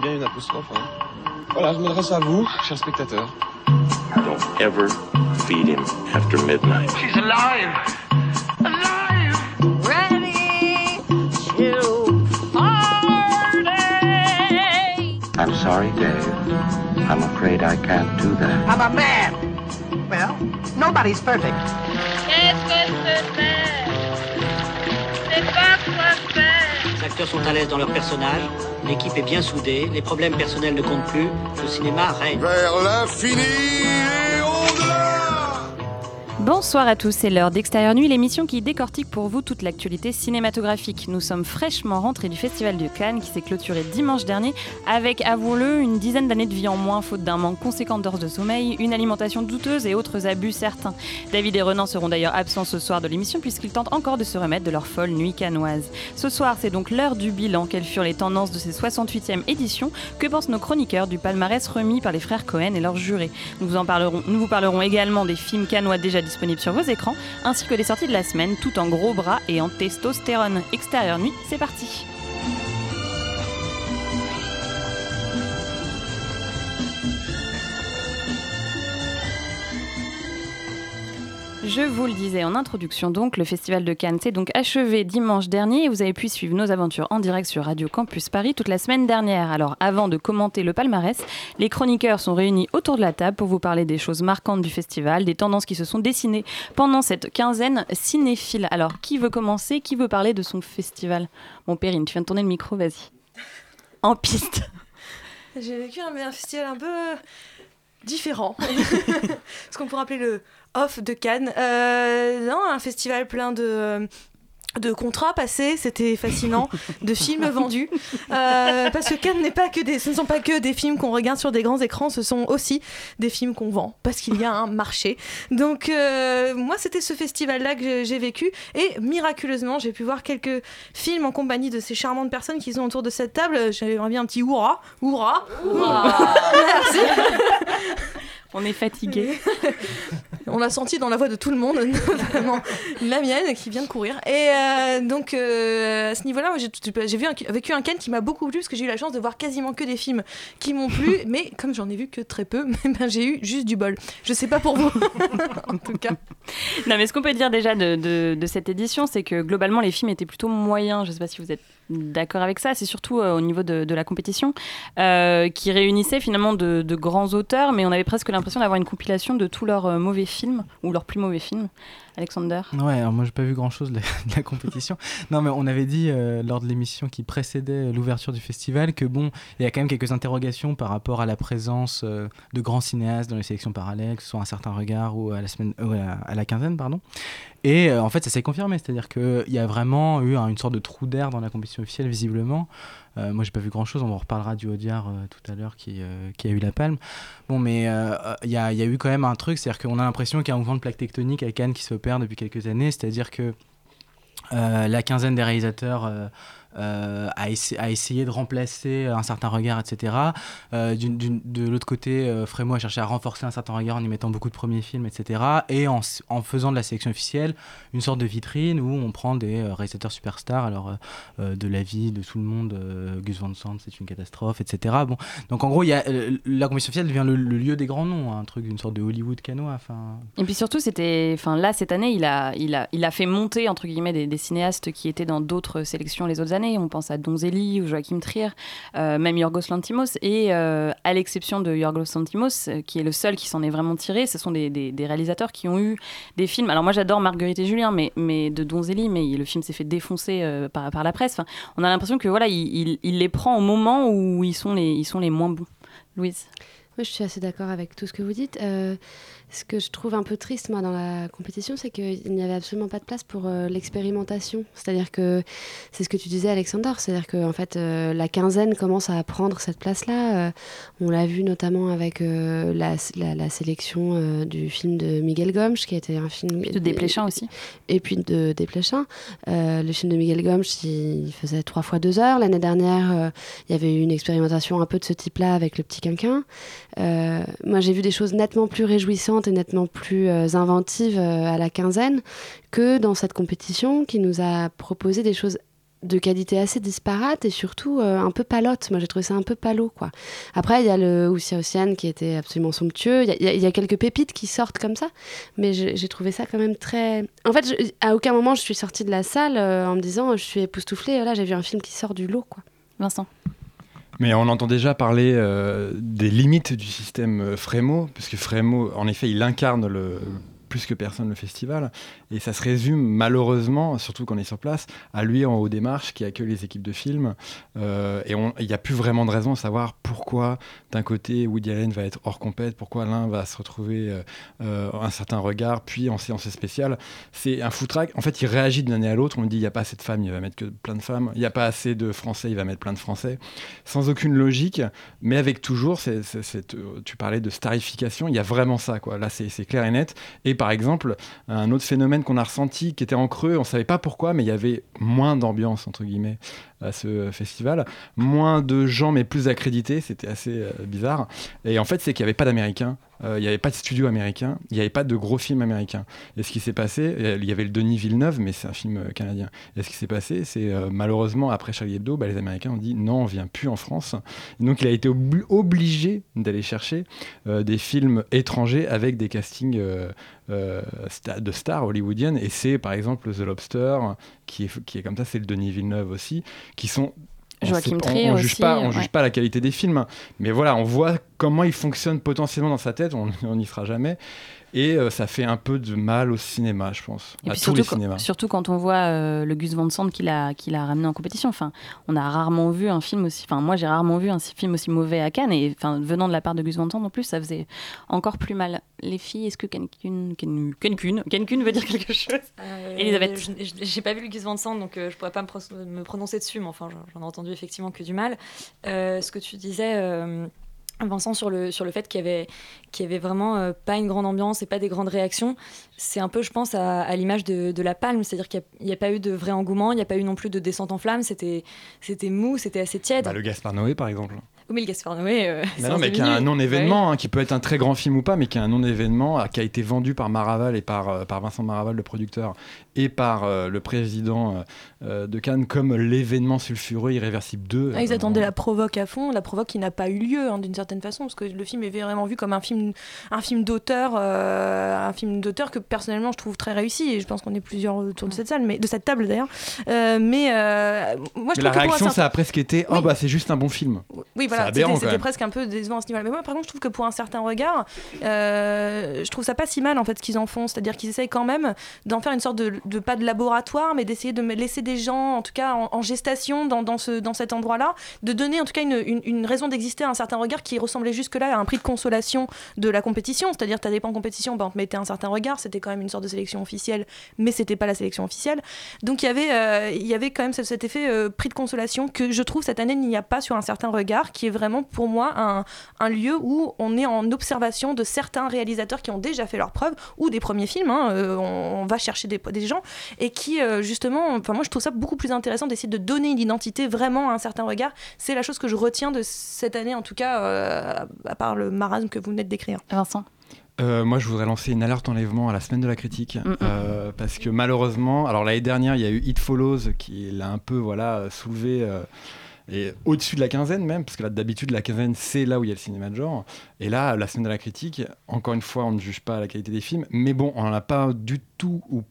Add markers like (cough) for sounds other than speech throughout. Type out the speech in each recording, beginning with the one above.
bien une apostrophe. Hein. Voilà, je m'adresse à vous, chers spectateurs. Don't ever feed him after midnight. She's alive! Alive! ready to party. I'm sorry, Dave. I'm afraid I can't do that. I'm a man. Well, nobody's perfect. Qu'est-ce que c'est faire C'est pas quoi faire. Les acteurs sont à l'aise dans leur personnage, l'équipe est bien soudée, les problèmes personnels ne comptent plus, le cinéma règne. Vers l'infini Bonsoir à tous, c'est l'heure d'Extérieur Nuit, l'émission qui décortique pour vous toute l'actualité cinématographique. Nous sommes fraîchement rentrés du Festival de Cannes qui s'est clôturé dimanche dernier avec, avouons-le, une dizaine d'années de vie en moins faute d'un manque conséquent d'heures de sommeil, une alimentation douteuse et autres abus certains. David et Renan seront d'ailleurs absents ce soir de l'émission puisqu'ils tentent encore de se remettre de leur folle nuit cannoise. Ce soir, c'est donc l'heure du bilan. Quelles furent les tendances de ces 68e éditions? Que pensent nos chroniqueurs du palmarès remis par les frères Cohen et leurs jurés? Nous vous, parlerons, nous vous parlerons également des films cannois déjà disponibles sur vos écrans, ainsi que des sorties de la semaine, tout en gros bras et en testostérone. Extérieur nuit, c'est parti Je vous le disais en introduction, donc le Festival de Cannes s'est donc achevé dimanche dernier et vous avez pu suivre nos aventures en direct sur Radio Campus Paris toute la semaine dernière. Alors avant de commenter le palmarès, les chroniqueurs sont réunis autour de la table pour vous parler des choses marquantes du festival, des tendances qui se sont dessinées pendant cette quinzaine cinéphile. Alors qui veut commencer? Qui veut parler de son festival? Bon Perrine, tu viens de tourner le micro, vas-y. En piste. J'ai vécu un, festival un peu différent. (laughs) Ce qu'on pourrait appeler le off de Cannes. Euh, non, un festival plein de de contrats passés, c'était fascinant, de films (laughs) vendus, Euh, parce que Cannes n'est pas que des, ce ne sont pas que des films qu'on regarde sur des grands écrans, ce sont aussi des films qu'on vend, parce qu'il y a un marché. Donc euh, moi, c'était ce festival-là que j'ai- vécu, et miraculeusement, j'ai pu voir quelques films en compagnie de ces charmantes personnes qui sont autour de cette table. J'avais bien un petit hurrah, hurrah, Merci. (laughs) On est fatigué. (laughs) On l'a senti dans la voix de tout le monde, (laughs) notamment la mienne qui vient de courir. Et euh, donc, euh, à ce niveau-là, j'ai vécu un Ken qui m'a beaucoup plu parce que j'ai eu la chance de voir quasiment que des films qui m'ont plu. (laughs) mais comme j'en ai vu que très peu, ben, j'ai eu juste du bol. Je sais pas pour vous, en tout cas. Non, mais ce qu'on peut dire déjà de, de- de cette édition, c'est que globalement, les films étaient plutôt moyens. Je ne sais pas si vous êtes d'accord avec ça. C'est surtout euh, au niveau de, la compétition, euh, qui réunissait finalement de, de grands auteurs, mais on avait presque l'impression d'avoir une compilation de tous leurs euh, mauvais films, ou leurs plus mauvais films. Alexander Ouais, alors moi j'ai pas vu grand chose de la, de la compétition. (laughs) non, mais on avait dit euh, lors de l'émission qui précédait l'ouverture du festival que bon, il y a quand même quelques interrogations par rapport à la présence euh, de grands cinéastes dans les sélections parallèles, que ce soit un certain regard ou à la semaine, euh, à, la, à la quinzaine, pardon. Et euh, en fait, ça s'est confirmé, c'est-à-dire qu'il y a vraiment eu un- une sorte de trou d'air dans la compétition officielle, visiblement. Euh, moi, j'ai pas vu grand-chose. On en reparlera du Audiard euh, tout à l'heure qui, euh, qui a eu la palme. Bon, mais il y, a, y a eu quand même un truc, c'est-à-dire qu'on a l'impression qu'il y a un mouvement de plaque tectonique à Cannes qui s'opère depuis quelques années, c'est-à-dire que la quinzaine des réalisateurs euh, euh, a, essa- a essayé de remplacer un certain regard, etc. Euh, de l'autre côté, euh, Frémo a cherché à renforcer un certain regard en y mettant beaucoup de premiers films, etc. Et en, en faisant de la sélection officielle une sorte de vitrine où on prend des euh, réalisateurs superstars, alors euh, euh, de la vie de tout le monde, euh, Gus Van Sant, c'est une catastrophe, etc. Bon, donc en gros, y a, euh, la compétition officielle devient le, lieu des grands noms, un truc d'une sorte de Hollywood canois. Enfin, Et puis surtout, c'était, là cette année, il a, il a, il a fait monter entre guillemets des cinéastes qui étaient dans d'autres sélections les autres années. On pense à Donzelli ou Joachim Trier, euh, même Yorgos Lantimos. Et euh, à l'exception de Yorgos Lantimos, euh, qui est le seul qui s'en est vraiment tiré, ce sont des, réalisateurs qui ont eu des films. Alors moi, j'adore Marguerite et Julien, mais, mais de Donzelli, mais le film s'est fait défoncer par, la presse. On a l'impression que voilà, il, les prend au moment où ils sont les, moins bons. Louise? Moi, je suis assez d'accord avec tout ce que vous dites. Ce que je trouve un peu triste, moi, dans la compétition, c'est qu'il n'y avait absolument pas de place pour euh, l'expérimentation. C'est-à-dire que c'est ce que tu disais, Alexander. C'est-à-dire que en fait, euh, la quinzaine commence à prendre cette place-là. Euh, on l'a vu notamment avec la, la- la sélection du film de Miguel Gomsch, qui était un film de Desplechin aussi. Et puis de Desplechin. Le film de Miguel Gomsch, il faisait trois fois deux heures. L'année dernière, il y avait eu une expérimentation un peu de ce type-là avec le petit quinquin. Moi, j'ai vu des choses nettement plus réjouissantes et nettement plus euh, inventives euh, à la quinzaine que dans cette compétition qui nous a proposé des choses de qualité assez disparate et surtout euh, un peu palote. Moi, j'ai trouvé ça un peu palo, quoi. Après, il y a le Oussia Océane qui était absolument somptueux. Il y, y a quelques pépites qui sortent comme ça, mais j'ai trouvé ça quand même très. En fait, à aucun moment je suis sortie de la salle en me disant je suis époustouflée. Là, j'ai vu un film qui sort du lot, quoi. Vincent. Mais on entend déjà parler euh, des limites du système euh, Frémo, parce que Frémo, en effet, il incarne le, plus que personne le festival, et ça se résume malheureusement, surtout quand on est sur place, à lui en haut des marches qui accueille les équipes de films, euh, et il n'y a plus vraiment de raison à savoir pourquoi d'un côté Woody Allen va être hors compète, pourquoi l'un va se retrouver euh, euh, un certain regard, puis en séance spéciale. C'est un foutraque. En fait, il réagit d'une année à l'autre. On dit il n'y a pas assez de femmes, il va mettre que plein de femmes. Il n'y a pas assez de Français, il va mettre plein de Français. Sans aucune logique, mais avec toujours, tu parlais de starification, il y a vraiment ça. Quoi. Là, c'est clair et net. Et par exemple, un autre phénomène qu'on a ressenti, qui était en creux, on ne savait pas pourquoi, mais il y avait moins d'ambiance, entre guillemets, à ce festival. Moins de gens, mais plus accrédités. C'était assez euh, bizarre. Et en fait, c'est qu'il n'y avait pas d'Américains. Euh, Il n'y avait pas de studio américain, il n'y avait pas de gros films américains. Et ce qui s'est passé, il y avait le Denis Villeneuve, mais c'est un film euh, canadien. Et ce qui s'est passé, c'est euh, malheureusement, après Charlie Hebdo, bah, les Américains ont dit non, on vient plus en France. Et donc il a été obli- obligé d'aller chercher des films étrangers avec des castings de stars hollywoodiennes. Et c'est par exemple The Lobster, qui est, qui est comme ça, c'est le Denis Villeneuve aussi, qui sont on Joachim on- juge aussi, pas, on ouais. juge pas la qualité des films, mais voilà, on voit comment il fonctionne potentiellement dans sa tête. On on n'y sera jamais, et euh, ça fait un peu de mal au cinéma, je pense, Et à puis tous les surtout, cinémas. quand, surtout quand on voit euh, le Gus Van Sant qu'il a, qu'il a ramené en compétition. Enfin, on a rarement vu un film aussi. Enfin, moi, j'ai rarement vu un film aussi mauvais à Cannes. Et enfin, venant de la part de Gus Van Sant, en plus, ça faisait encore plus mal. Les filles, est-ce que Cancun, Cancun, Cancun, Cancun veut dire quelque chose? Euh, Elisabeth. J'ai pas vu le Gus Van Sant, donc euh, je pourrais pas me, pro- me prononcer dessus, mais enfin, j'en- ai entendu effectivement que du mal. Euh, ce que tu disais. Vincent, sur le, sur le fait qu'il y avait, qu'il y avait vraiment euh, pas une grande ambiance et pas des grandes réactions, c'est un peu, je pense, à, à l'image de, de La Palme, c'est-à-dire qu'il n'y a, pas eu de vrai engouement, il n'y a pas eu non plus de descente en flammes, c'était, c'était mou, c'était assez tiède. Bah, le Gaspard Noé, par exemple. Oui, mais le Gaspard Noé. euh, non, mais qui a un non-événement, Ouais. hein, qui peut être un très grand film ou pas, mais qui a un non-événement, euh, qui a été vendu par Maraval et par, par Vincent Maraval, le producteur, et par euh, le président de Cannes, comme l'événement sulfureux Irréversible 2. Ah, ils Euh, attendaient la provoque à fond, la provoque qui n'a pas eu lieu hein, d'une certaine façon, parce que le film est vraiment vu comme un film, un film d'auteur, euh, un film d'auteur que personnellement je trouve très réussi, et je pense qu'on est plusieurs autour de cette salle, mais de cette table d'ailleurs. Euh, mais euh, moi je Mais la que un réaction, ça a presque été Oh, bah c'est juste un bon film. Oui, voilà, C'est c'était presque un peu décevant à ce niveau-là. Mais moi, par contre, je trouve que pour un certain regard, euh, je trouve ça pas si mal en fait ce qu'ils en font. C'est-à-dire qu'ils essayent quand même d'en faire une sorte de, de- pas de laboratoire, mais d'essayer de laisser des gens, en tout cas en, gestation dans, ce, dans cet endroit-là, de donner en tout cas une, une- raison d'exister à un certain regard qui ressemblait jusque-là à un prix de consolation de la compétition. C'est-à-dire, tu pas en compétition, bah, on te mettait un certain regard, c'était quand même une sorte de sélection officielle, mais c'était pas la sélection officielle. Donc il y avait, euh, y avait quand même cet, effet euh, prix de consolation que je trouve cette année il n'y a pas sur un certain regard, qui est vraiment pour moi un, un lieu où on est en observation de certains réalisateurs qui ont déjà fait leurs preuves ou des premiers films. hein, euh, on, va chercher des, des gens et qui justement, enfin moi je trouve ça beaucoup plus intéressant d'essayer de donner une identité vraiment à un certain regard. C'est la chose que je retiens de cette année en tout cas, euh, à part le marasme que vous venez de décrire. Vincent. Euh, moi, je voudrais lancer une alerte enlèvement à la semaine de la critique. Mm, mm. euh, parce que malheureusement, alors l'année dernière, il y a eu It Follows qui l'a un peu voilà, soulevé. euh, et au-dessus de la quinzaine même, parce que là d'habitude la quinzaine c'est là où il y a le cinéma de genre. Et là, la semaine de la critique, encore une fois, on ne juge pas la qualité des films, mais bon, on n'en a pas du tout ou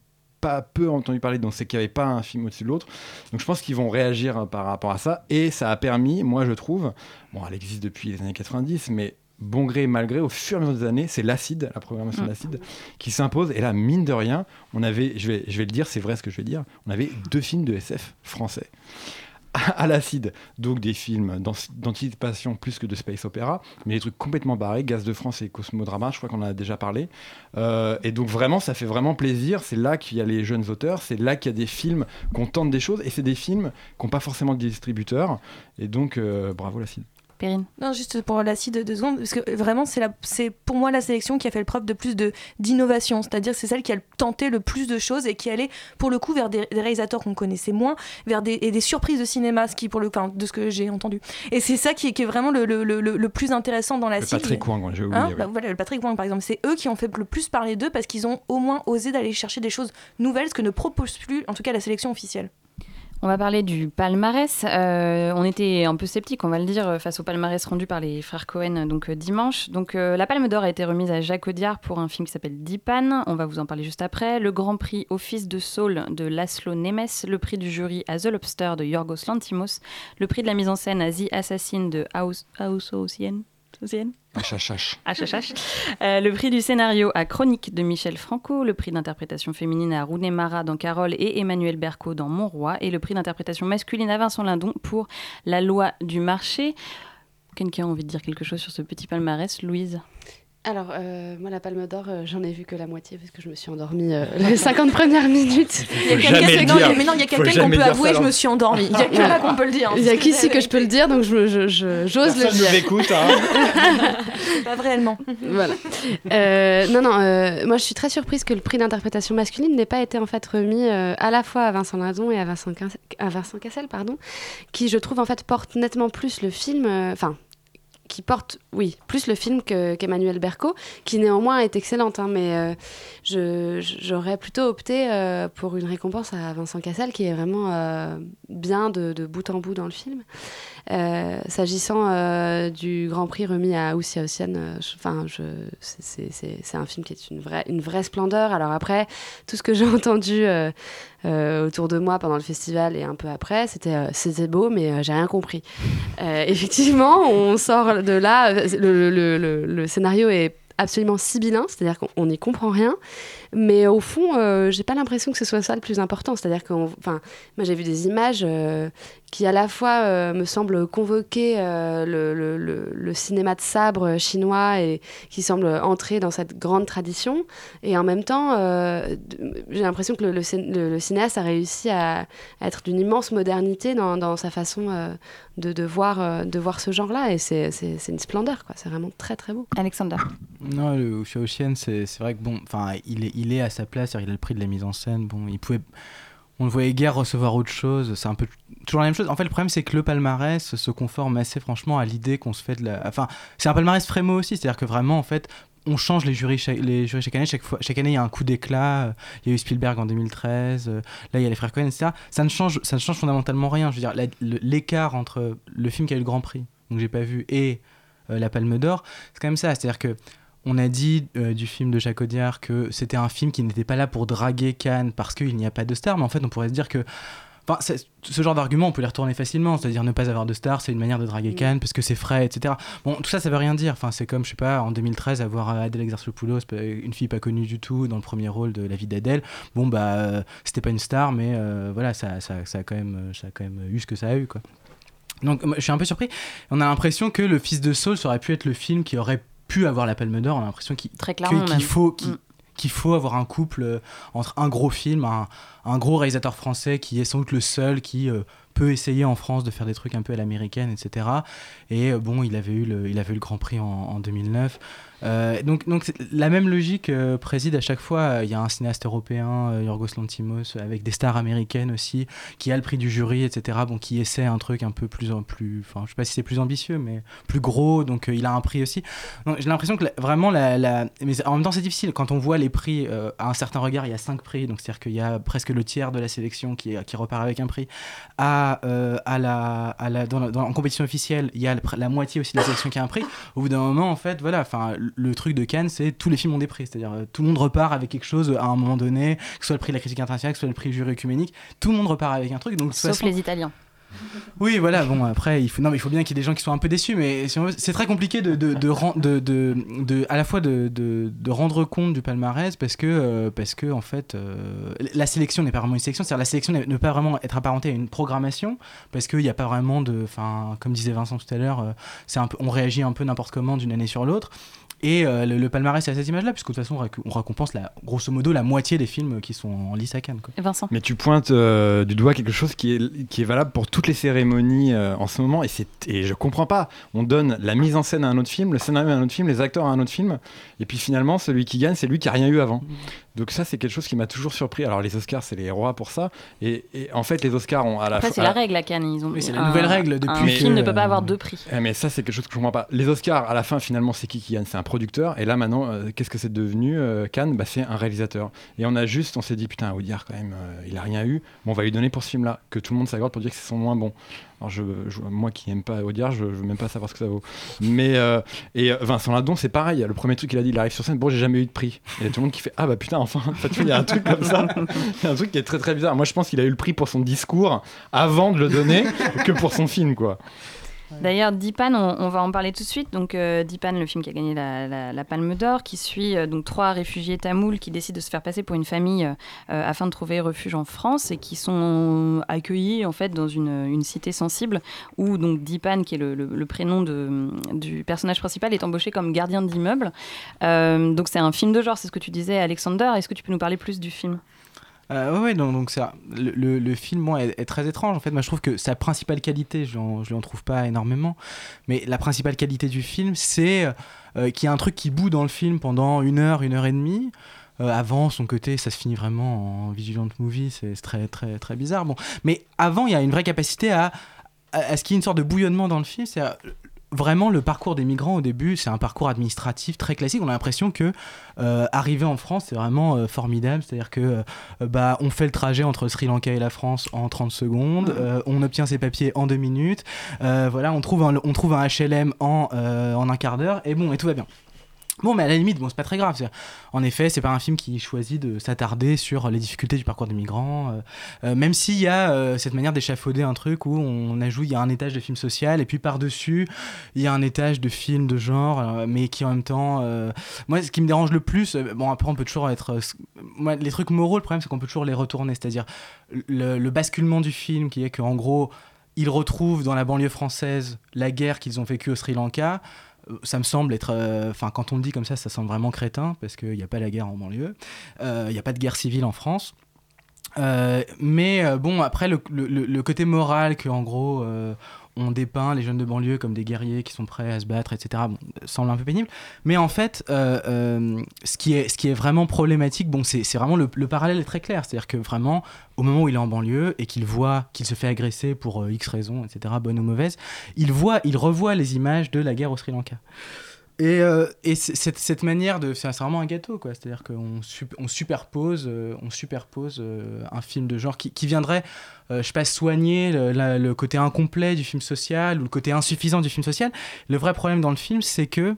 pas peu entendu parler, donc c'est qu'il n'y avait pas un film au-dessus de l'autre. Donc je pense qu'ils vont réagir euh, par rapport à ça, et ça a permis, moi je trouve, bon elle existe depuis les années 90, mais bon gré mal gré, au fur et à mesure des années, c'est l'acide, la programmation Mm. de l'acide, qui s'impose. Et là, mine de rien, on avait, je vais, je vais le dire, c'est vrai ce que je vais dire, on avait deux films de SF français à l'acide. Donc des films d'an- d'anticipation plus que de space opéra, mais des trucs complètement barrés, Gaz de France et Cosmodrama, je crois qu'on en a déjà parlé. Euh, et donc vraiment, ça fait vraiment plaisir. C'est là qu'il y a les jeunes auteurs, c'est là qu'il y a des films qu'on tente des choses, et c'est des films qui n'ont pas forcément de distributeurs. Et donc, euh, bravo l'acide. Perrine. Non, juste pour l'acide deux secondes, parce que vraiment, c'est la- c'est pour moi la sélection qui a fait le preuve de plus de- d'innovation. C'est-à-dire que c'est celle qui a tenté le plus de choses et qui allait, pour le coup, vers des, des réalisateurs qu'on connaissait moins, vers des, et des surprises de cinéma, ce qui, pour le, enfin, de ce que j'ai entendu. Et c'est ça qui est, qui est vraiment le, le, le, le plus intéressant dans la cible. Patrick Wang, j'ai oublié. Hein ouais. Bah, voilà, le Patrick Wang, par exemple, c'est eux qui ont fait le plus parler d'eux parce qu'ils ont au moins osé d'aller chercher des choses nouvelles, ce que ne propose plus, en tout cas, la sélection officielle. On va parler du palmarès. Euh, on était un peu sceptique, on va le dire, face au palmarès rendu par les frères Cohen donc euh, dimanche. Donc euh, la Palme d'Or a été remise à Jacques Audiard pour un film qui s'appelle Dipan. On va vous en parler juste après. Le Grand Prix Office de Saul de Laszlo Nemes. Le prix du jury à The Lobster de Yorgos Lantimos. Le prix de la mise en scène à The Assassin de House Ocean. HHH. HHH. Euh, le prix du scénario à Chronique de Michel Franco, le prix d'interprétation féminine à Rouné Mara dans Carole et Emmanuel Berco dans Mon Roi, et le prix d'interprétation masculine à Vincent Lindon pour La loi du marché. Quelqu'un a envie de dire quelque chose sur ce petit palmarès, Louise? Alors, euh, moi, la Palme d'Or, euh, j'en ai vu que la moitié parce que je me suis endormie euh, les (laughs) 50 premières minutes. Il y a quelqu'un non, mais non, il y a quelqu'un qu'on peut avouer, je me suis endormie. Il y a que là qu'on peut le dire. hein, Il y a qu'ici que je peux le dire, donc je- je- je- j'ose le Personne dire. nous écoute, hein. (laughs) Pas réellement. voilà. Euh, non, non, euh, moi je suis très surprise que le prix d'interprétation masculine n'ait pas été en fait remis euh, à la fois à Vincent Lindon et à Vincent, Quin- à Vincent Cassel, pardon, qui je trouve en fait porte nettement plus le film, euh, enfin. Qui porte, oui, plus le film que- qu'Emmanuel Berco, qui néanmoins est excellente, hein, mais euh, j'aurais plutôt opté euh, pour une récompense à Vincent Cassel, qui est vraiment euh, bien de bout en bout dans le film. Euh, S'agissant euh, du Grand Prix remis à Oussia Ocean, euh, enfin, c'est- un film qui est une vraie, splendeur. Alors après, tout ce que j'ai (laughs) entendu autour de moi pendant le festival et un peu après, c'était beau, mais j'ai rien compris. (laughs) Effectivement, on sort de là, le, scénario est absolument sibyllin, c'est-à-dire qu'on on n'y comprend rien, mais au fond, euh, j'ai pas l'impression que ce soit ça le plus important. C'est-à-dire que, enfin, moi j'ai vu des images euh, qui à la fois euh, me semblent convoquer euh, le, le- le- le cinéma de sabre chinois et qui semblent entrer dans cette grande tradition, et en même temps, euh, j'ai l'impression que le, le cin- le- le cinéaste a réussi à, à être d'une immense modernité dans, dans sa façon euh, de, de voir, euh, de voir ce genre-là, et c'est c'est- c'est une splendeur, quoi. C'est vraiment très très beau. Alexander. Non, le c'est c'est vrai que bon, enfin, il est, il est à sa place, il a le prix de la mise en scène. Bon, il pouvait, on le voyait guère recevoir autre chose. C'est un peu toujours la même chose. En fait, le problème c'est que le palmarès se conforme assez franchement à l'idée qu'on se fait de la. Enfin, c'est un palmarès frémo aussi, c'est-à-dire que vraiment, en fait. On change les jurys, chaque, année. Chaque, fois, chaque année, il y a un coup d'éclat. Euh, Il y a eu Spielberg en 2013. euh, Là, il y a les frères Cohen, etc. Ça ne change, ça ne change fondamentalement rien. Je veux dire, l'écart entre le film qui a eu le Grand Prix, donc j'ai pas vu, et euh, la Palme d'Or, c'est quand même ça. C'est-à-dire que on a dit euh, du film de Jacques Audiard que c'était un film qui n'était pas là pour draguer Cannes parce qu'il n'y a pas de star, mais en fait, on pourrait se dire que. Enfin, ce genre d'argument, on peut les retourner facilement, c'est-à-dire ne pas avoir de star, c'est une manière de draguer Cannes parce que c'est frais, etc. Bon, tout ça, ça veut rien dire. Enfin, c'est comme, je sais pas, en 2013, avoir euh, Adèle Exarchopoulos, euh, une fille pas connue du tout, dans le premier rôle de La vie d'Adèle. Bon, bah, c'était pas une star, mais euh, voilà, ça, ça, ça, a quand même, ça a quand même eu ce que ça a eu, quoi. Donc, je suis un peu surpris. On a l'impression que Le Fils de Saul, aurait pu être le film qui aurait pu avoir la Palme d'Or. On a l'impression qu'il faut, qu'il- Mm. faut avoir un couple euh, entre un gros film, un, un gros réalisateur français qui est sans doute le seul qui euh, peut essayer en France de faire des trucs un peu à l'américaine, etc. Et euh, bon, il avait eu le, il avait eu le Grand Prix en, en 2009. Euh, donc, donc la même logique euh, préside à chaque fois. Il y a un cinéaste européen, euh, Yorgos Lantimos, avec des stars américaines aussi, qui a le prix du jury, etc. Bon, qui essaie un truc un peu plus, en plus, enfin, je sais pas si c'est plus ambitieux, mais plus gros. Donc, il a un prix aussi. J'ai l'impression que vraiment la, mais en même temps, c'est difficile quand on voit les prix à un certain regard. Il y a cinq prix, donc c'est-à-dire qu'il y a presque le tiers de la sélection qui, qui repart avec un prix. À, à la, à la, en compétition officielle, il y a la moitié aussi de la sélection qui a un prix. Au bout d'un moment, en fait, voilà, enfin, le truc de Cannes, c'est tous les films ont des prix, c'est-à-dire euh, tout le monde repart avec quelque chose à un moment donné, que ce soit le prix de la critique internationale, que ce soit le prix du jury œcuménique, tout le monde repart avec un truc. Donc Sauf façon- les Italiens. (laughs) oui, voilà, bon, après, il faut, non, mais il faut bien qu'il y ait des gens qui soient un peu déçus, mais si c'est très compliqué de, de, à la fois de, rendre compte du palmarès parce que, euh, parce que en fait, euh, la sélection n'est pas vraiment une sélection, c'est-à-dire la sélection ne peut pas vraiment être apparentée à une programmation parce qu'il n'y a pas vraiment de, enfin, comme disait Vincent tout à l'heure, euh, c'est un peu, on réagit un peu n'importe comment d'une année sur l'autre. Et euh, le, le palmarès c'est à cette image-là, puisque de toute façon on, réc- on récompense la, grosso modo la moitié des films qui sont en lice à Cannes. Quoi. Vincent Mais tu pointes euh, du doigt quelque chose qui est, qui est valable pour toutes les cérémonies euh, en ce moment et, et je comprends pas. On donne la mise en scène à un autre film, le scénario à un autre film, les acteurs à un autre film, et puis finalement celui qui gagne c'est lui qui a rien eu avant. Donc ça c'est quelque chose qui m'a toujours surpris. Alors les Oscars c'est les rois pour ça, et, et en fait les Oscars ont à la fois- c'est la règle à Cannes. Ils ont Oui, c'est la nouvelle règle depuis Un que, film ne peut pas avoir deux prix. Eh, mais ça, c'est quelque chose que je comprends pas. Les Oscars, à la fin, finalement, c'est qui qui gagne? C'est un producteur. Et là, maintenant, euh, qu'est-ce que c'est devenu euh, Cannes? Bah, C'est un réalisateur. Et on a juste, on s'est dit, putain, Audiard, quand même, euh, il a rien eu. Bon, on va lui donner pour ce film-là, que tout le monde s'accorde pour dire que c'est son moins bon. Alors, je, moi qui n'aime pas Audiard, je ne veux même pas savoir ce que ça vaut. Mais, et Vincent Ladon, c'est pareil. Le premier truc qu'il a dit, il arrive sur scène, bon, j'ai jamais eu de prix. Et il y a tout le monde qui fait, ah bah putain, enfin, (laughs) il y a un truc comme ça. Il y a un truc qui est très très bizarre. Moi, je pense qu'il a eu le prix pour son discours avant de le donner que pour son film, quoi. D'ailleurs, Dipan, on, va en parler tout de suite. Donc, euh, Dipan, le film qui a gagné la, Palme d'Or, qui suit euh, donc trois réfugiés tamouls qui décident de se faire passer pour une famille euh, afin de trouver refuge en France et qui sont accueillis en fait dans une, cité sensible où donc Dipan, qui est le, prénom du personnage principal, est embauché comme gardien d'immeuble. Donc, c'est un film de genre, c'est ce que tu disais, Alexander. Est-ce que tu peux nous parler plus du film? Euh, ouais, donc, le, film est, très étrange. En fait, moi, je trouve que sa principale qualité, je ne lui en trouve pas énormément, mais la principale qualité du film, c'est euh, qu'il y a un truc qui bout dans le film pendant une heure, une heure et demie. Euh, avant, son côté, ça se finit vraiment en vigilant movie, c'est très, très, très bizarre. Bon. Mais avant, il y a une vraie capacité à, à, à ce qu'il y ait une sorte de bouillonnement dans le film. Vraiment le parcours des migrants au début, c'est un parcours administratif très classique. On a l'impression que euh, arriver en France, c'est vraiment euh, formidable. C'est-à-dire que euh, bah, on fait le trajet entre Sri Lanka et la France en 30 secondes, on obtient ses papiers en deux minutes, voilà, on trouve un, on trouve un HLM en, en un quart d'heure, et bon, et tout va bien. Bon, mais à la limite, bon, c'est pas très grave. En effet, c'est pas un film qui choisit de s'attarder sur les difficultés du parcours des migrants, euh, euh, même s'il y a euh, cette manière d'échafauder un truc où on ajoute, il y a un étage de film social, et puis par-dessus, il y a un étage de film de genre, mais qui en même temps. moi, ce qui me dérange le plus, bon, après, on peut toujours être. moi, les trucs moraux, le problème, c'est qu'on peut toujours les retourner. C'est-à-dire, le, le basculement du film, qui est qu'en gros, ils retrouvent dans la banlieue française la guerre qu'ils ont vécue au Sri Lanka. Ça me semble être. euh, Enfin, quand on le dit comme ça, ça semble vraiment crétin, parce qu'il n'y a pas la guerre en banlieue. Euh, Il n'y a pas de guerre civile en France. Euh, mais bon, après, le, le- le- côté moral que, en gros, on dépeint les jeunes de banlieue comme des guerriers qui sont prêts à se battre, etc., bon, semble un peu pénible. Mais en fait, euh, euh, ce, qui est, ce qui est vraiment problématique, bon, c'est vraiment le, le parallèle est très clair. C'est-à-dire que vraiment, au moment où il est en banlieue et qu'il voit qu'il se fait agresser pour euh, X raisons, etc., bonne ou mauvaise, il, voit, il revoit les images de la guerre au Sri Lanka. Et, euh, cette, manière de. C'est vraiment un gâteau, quoi. C'est-à-dire qu'on on superpose, euh, on superpose euh, un film de genre qui, viendrait, je sais pas, soigner le, côté incomplet du film social ou le côté insuffisant du film social. Le vrai problème dans le film, c'est que.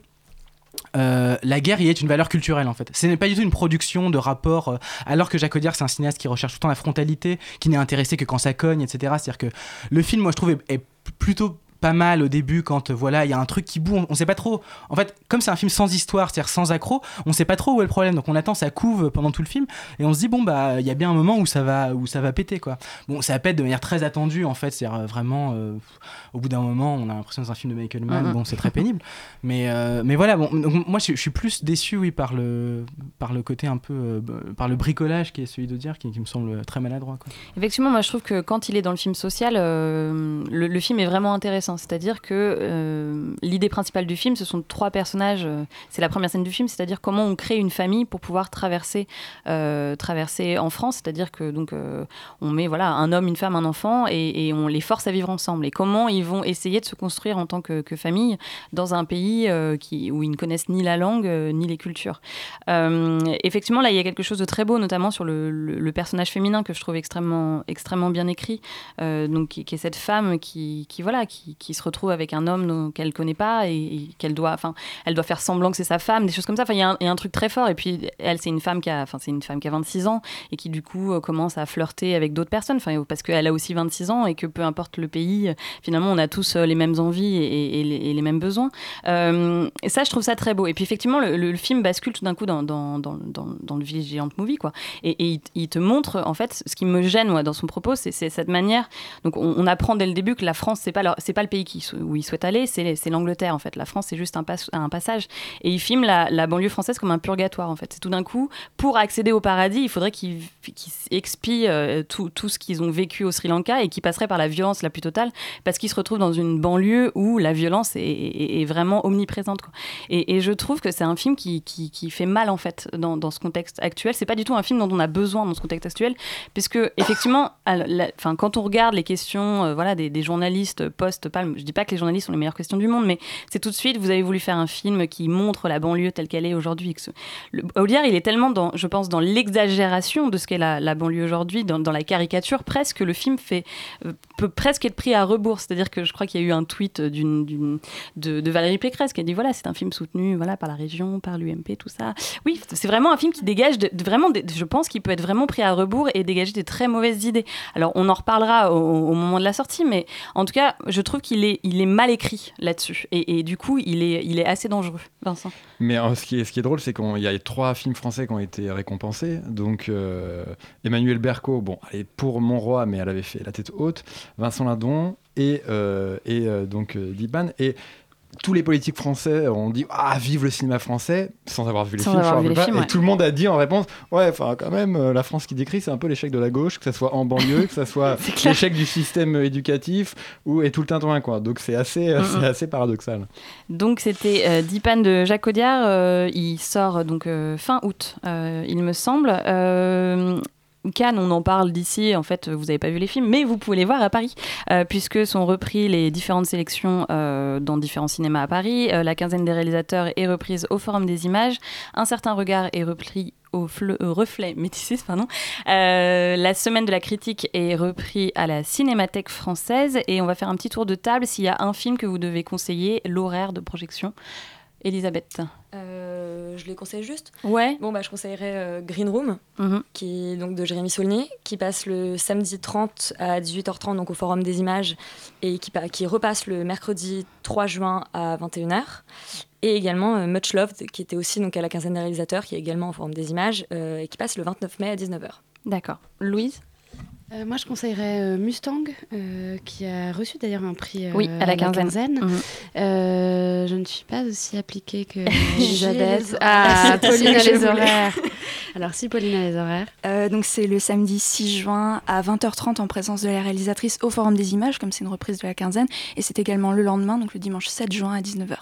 la guerre y est une valeur culturelle en fait. Ce n'est pas du tout une production de rapport, alors que Jacques Audiard c'est un cinéaste qui recherche tout le temps la frontalité, qui n'est intéressé que quand ça cogne, etc. C'est-à-dire que le film, moi je trouve, est plutôt pas mal au début quand euh, voilà il y a un truc qui boue on, on sait pas trop en fait comme c'est un film sans histoire c'est-à-dire sans accro on sait pas trop où est le problème donc on attend ça couve pendant tout le film et on se dit bon bah il y a bien un moment où ça va où ça va péter quoi bon ça pète de manière très attendue en fait c'est-à-dire euh, vraiment euh, au bout d'un moment on a l'impression dans un film de Michael Mann Mhm. bon c'est très pénible mais euh, mais voilà bon donc, moi je, je suis plus déçu oui par le par le côté un peu euh, par le bricolage qui est celui de dire qui, qui me semble très maladroit quoi. Effectivement, moi je trouve que quand il est dans le film social, le, le film est vraiment intéressant. C'est-à-dire que euh, l'idée principale du film, ce sont trois personnages. euh, c'est la première scène du film, c'est-à-dire comment on crée une famille pour pouvoir traverser, euh, traverser en France. C'est-à-dire que donc on met voilà un homme, une femme, un enfant et, on les force à vivre ensemble. Et comment ils vont essayer de se construire en tant que, famille dans un pays qui, où ils ne connaissent ni la langue ni les cultures. Effectivement, là, il y a quelque chose de très beau, notamment sur le, personnage féminin que je trouve extrêmement, extrêmement bien écrit. Donc, qui, est cette femme qui voilà, qui, qui se retrouve avec un homme qu'elle connaît pas et, qu'elle doit, enfin, elle doit faire semblant que c'est sa femme, des choses comme ça. Enfin, il y, a un- truc très fort. Et puis, elle, c'est une femme qui a, enfin, c'est une femme qui a 26 ans et qui du coup euh, commence à flirter avec d'autres personnes. Enfin, parce qu'elle a aussi 26 ans et que peu importe le pays, finalement, on a tous euh, les mêmes envies et, les, mêmes besoins. Euh, et ça, je trouve ça très beau. Et puis, effectivement, le, film bascule tout d'un coup dans, le Vigilant Movie, quoi. Et, il, te montre, en fait, ce qui me gêne, moi, dans son propos, c'est cette manière. Donc, on, apprend dès le début que la France, c'est pas, c'est pas le pays où il souhaite aller, c'est l'Angleterre, en fait. La France, c'est juste un, pas- un passage. Et il filme la, banlieue française comme un purgatoire, en fait. C'est tout d'un coup, pour accéder au paradis, il faudrait qu'ils qu'ils expient euh, tout, ce qu'ils ont vécu au Sri Lanka et qui passerait par la violence la plus totale, parce qu'ils se retrouvent dans une banlieue où la violence est, vraiment omniprésente. Et, je trouve que c'est un film qui, fait mal, en fait, dans, ce contexte actuel. C'est pas du tout un film dont on a besoin dans ce contexte actuel, puisque, effectivement, à quand on regarde les questions euh, voilà, des, des journalistes post pas, je dis pas que les journalistes sont les meilleures questions du monde, mais c'est tout de suite, vous avez voulu faire un film qui montre la banlieue telle qu'elle est aujourd'hui. le- Audiard, il est tellement, dans, je pense, dans l'exagération de ce qu'est la, banlieue aujourd'hui, dans, la caricature presque, que le film fait, euh, peut presque être pris à rebours. C'est-à-dire que je crois qu'il y a eu un tweet de, Valérie Pécresse qui a dit voilà, c'est un film soutenu voilà, par la région, par l'UMP, tout ça. Oui, c'est vraiment un film qui dégage, vraiment, je pense qu'il peut être vraiment pris à rebours et dégager des très mauvaises idées. Alors, on en reparlera au, au moment de la sortie, mais en tout cas, je trouve qu'il il est mal écrit là-dessus. Et, du coup, il est, assez dangereux, Vincent. Mais euh, ce, qui est, drôle, c'est qu'il y a trois films français qui ont été récompensés. Donc, euh, Emmanuel Berco, bon, elle est pour Mon Roi, mais elle avait fait La tête haute. Vincent Lindon et, euh, et euh, donc Diban. Et tous les politiques français ont dit Ah, vive le cinéma français, sans avoir vu les Sans films. avoir vu les films, ouais. Et tout le monde a dit en réponse Ouais, enfin, quand même, euh, la France qui décrit, c'est un peu l'échec de la gauche, que ça soit en banlieue, que ça (laughs) soit l'échec du système éducatif, ou, et tout le tintouin, quoi. Donc, c'est assez, euh, Mm, assez paradoxal. Donc c'était euh, Dipan de Jacques Audiard. euh, il sort donc fin août, il me semble. Cannes, on en parle d'ici. En fait, vous n'avez pas vu les films, mais vous pouvez les voir à Paris, euh, puisque sont repris les différentes sélections euh, dans différents cinémas à Paris. Euh, la quinzaine des réalisateurs est reprise au Forum des Images. Un certain regard est repris au reflet métissis, pardon. La semaine de la critique est repris à la Cinémathèque française et on va faire un petit tour de table s'il y a un film que vous devez conseiller, l'horaire de projection. Elisabeth. Je les conseille juste. Ouais. Bon, bah, je conseillerais euh, Green Room, Mhm. qui est donc de Jérémy Saulnier, qui passe le samedi 30 à 18h30 donc au Forum des Images et qui repasse le mercredi 3 juin à 21h. Et également euh, Much Loved, qui était aussi donc à la quinzaine des réalisateurs, qui est également au Forum des Images euh, et qui passe le 29 mai à 19h. D'accord. Louise? Euh, moi, je conseillerais euh, Mustang, euh, qui a reçu d'ailleurs un prix euh, Oui, à la quinzaine. Mhm. Euh, je ne suis pas aussi appliquée que (laughs) Elisabeth. Ah, horaires. Pauline a les horaires. Alors, si Pauline a les horaires. Euh, donc c'est le samedi 6 juin à 20h30 en présence de la réalisatrice au Forum des Images, comme c'est une reprise de la quinzaine. Et c'est également le lendemain, donc le dimanche 7 juin à 19h.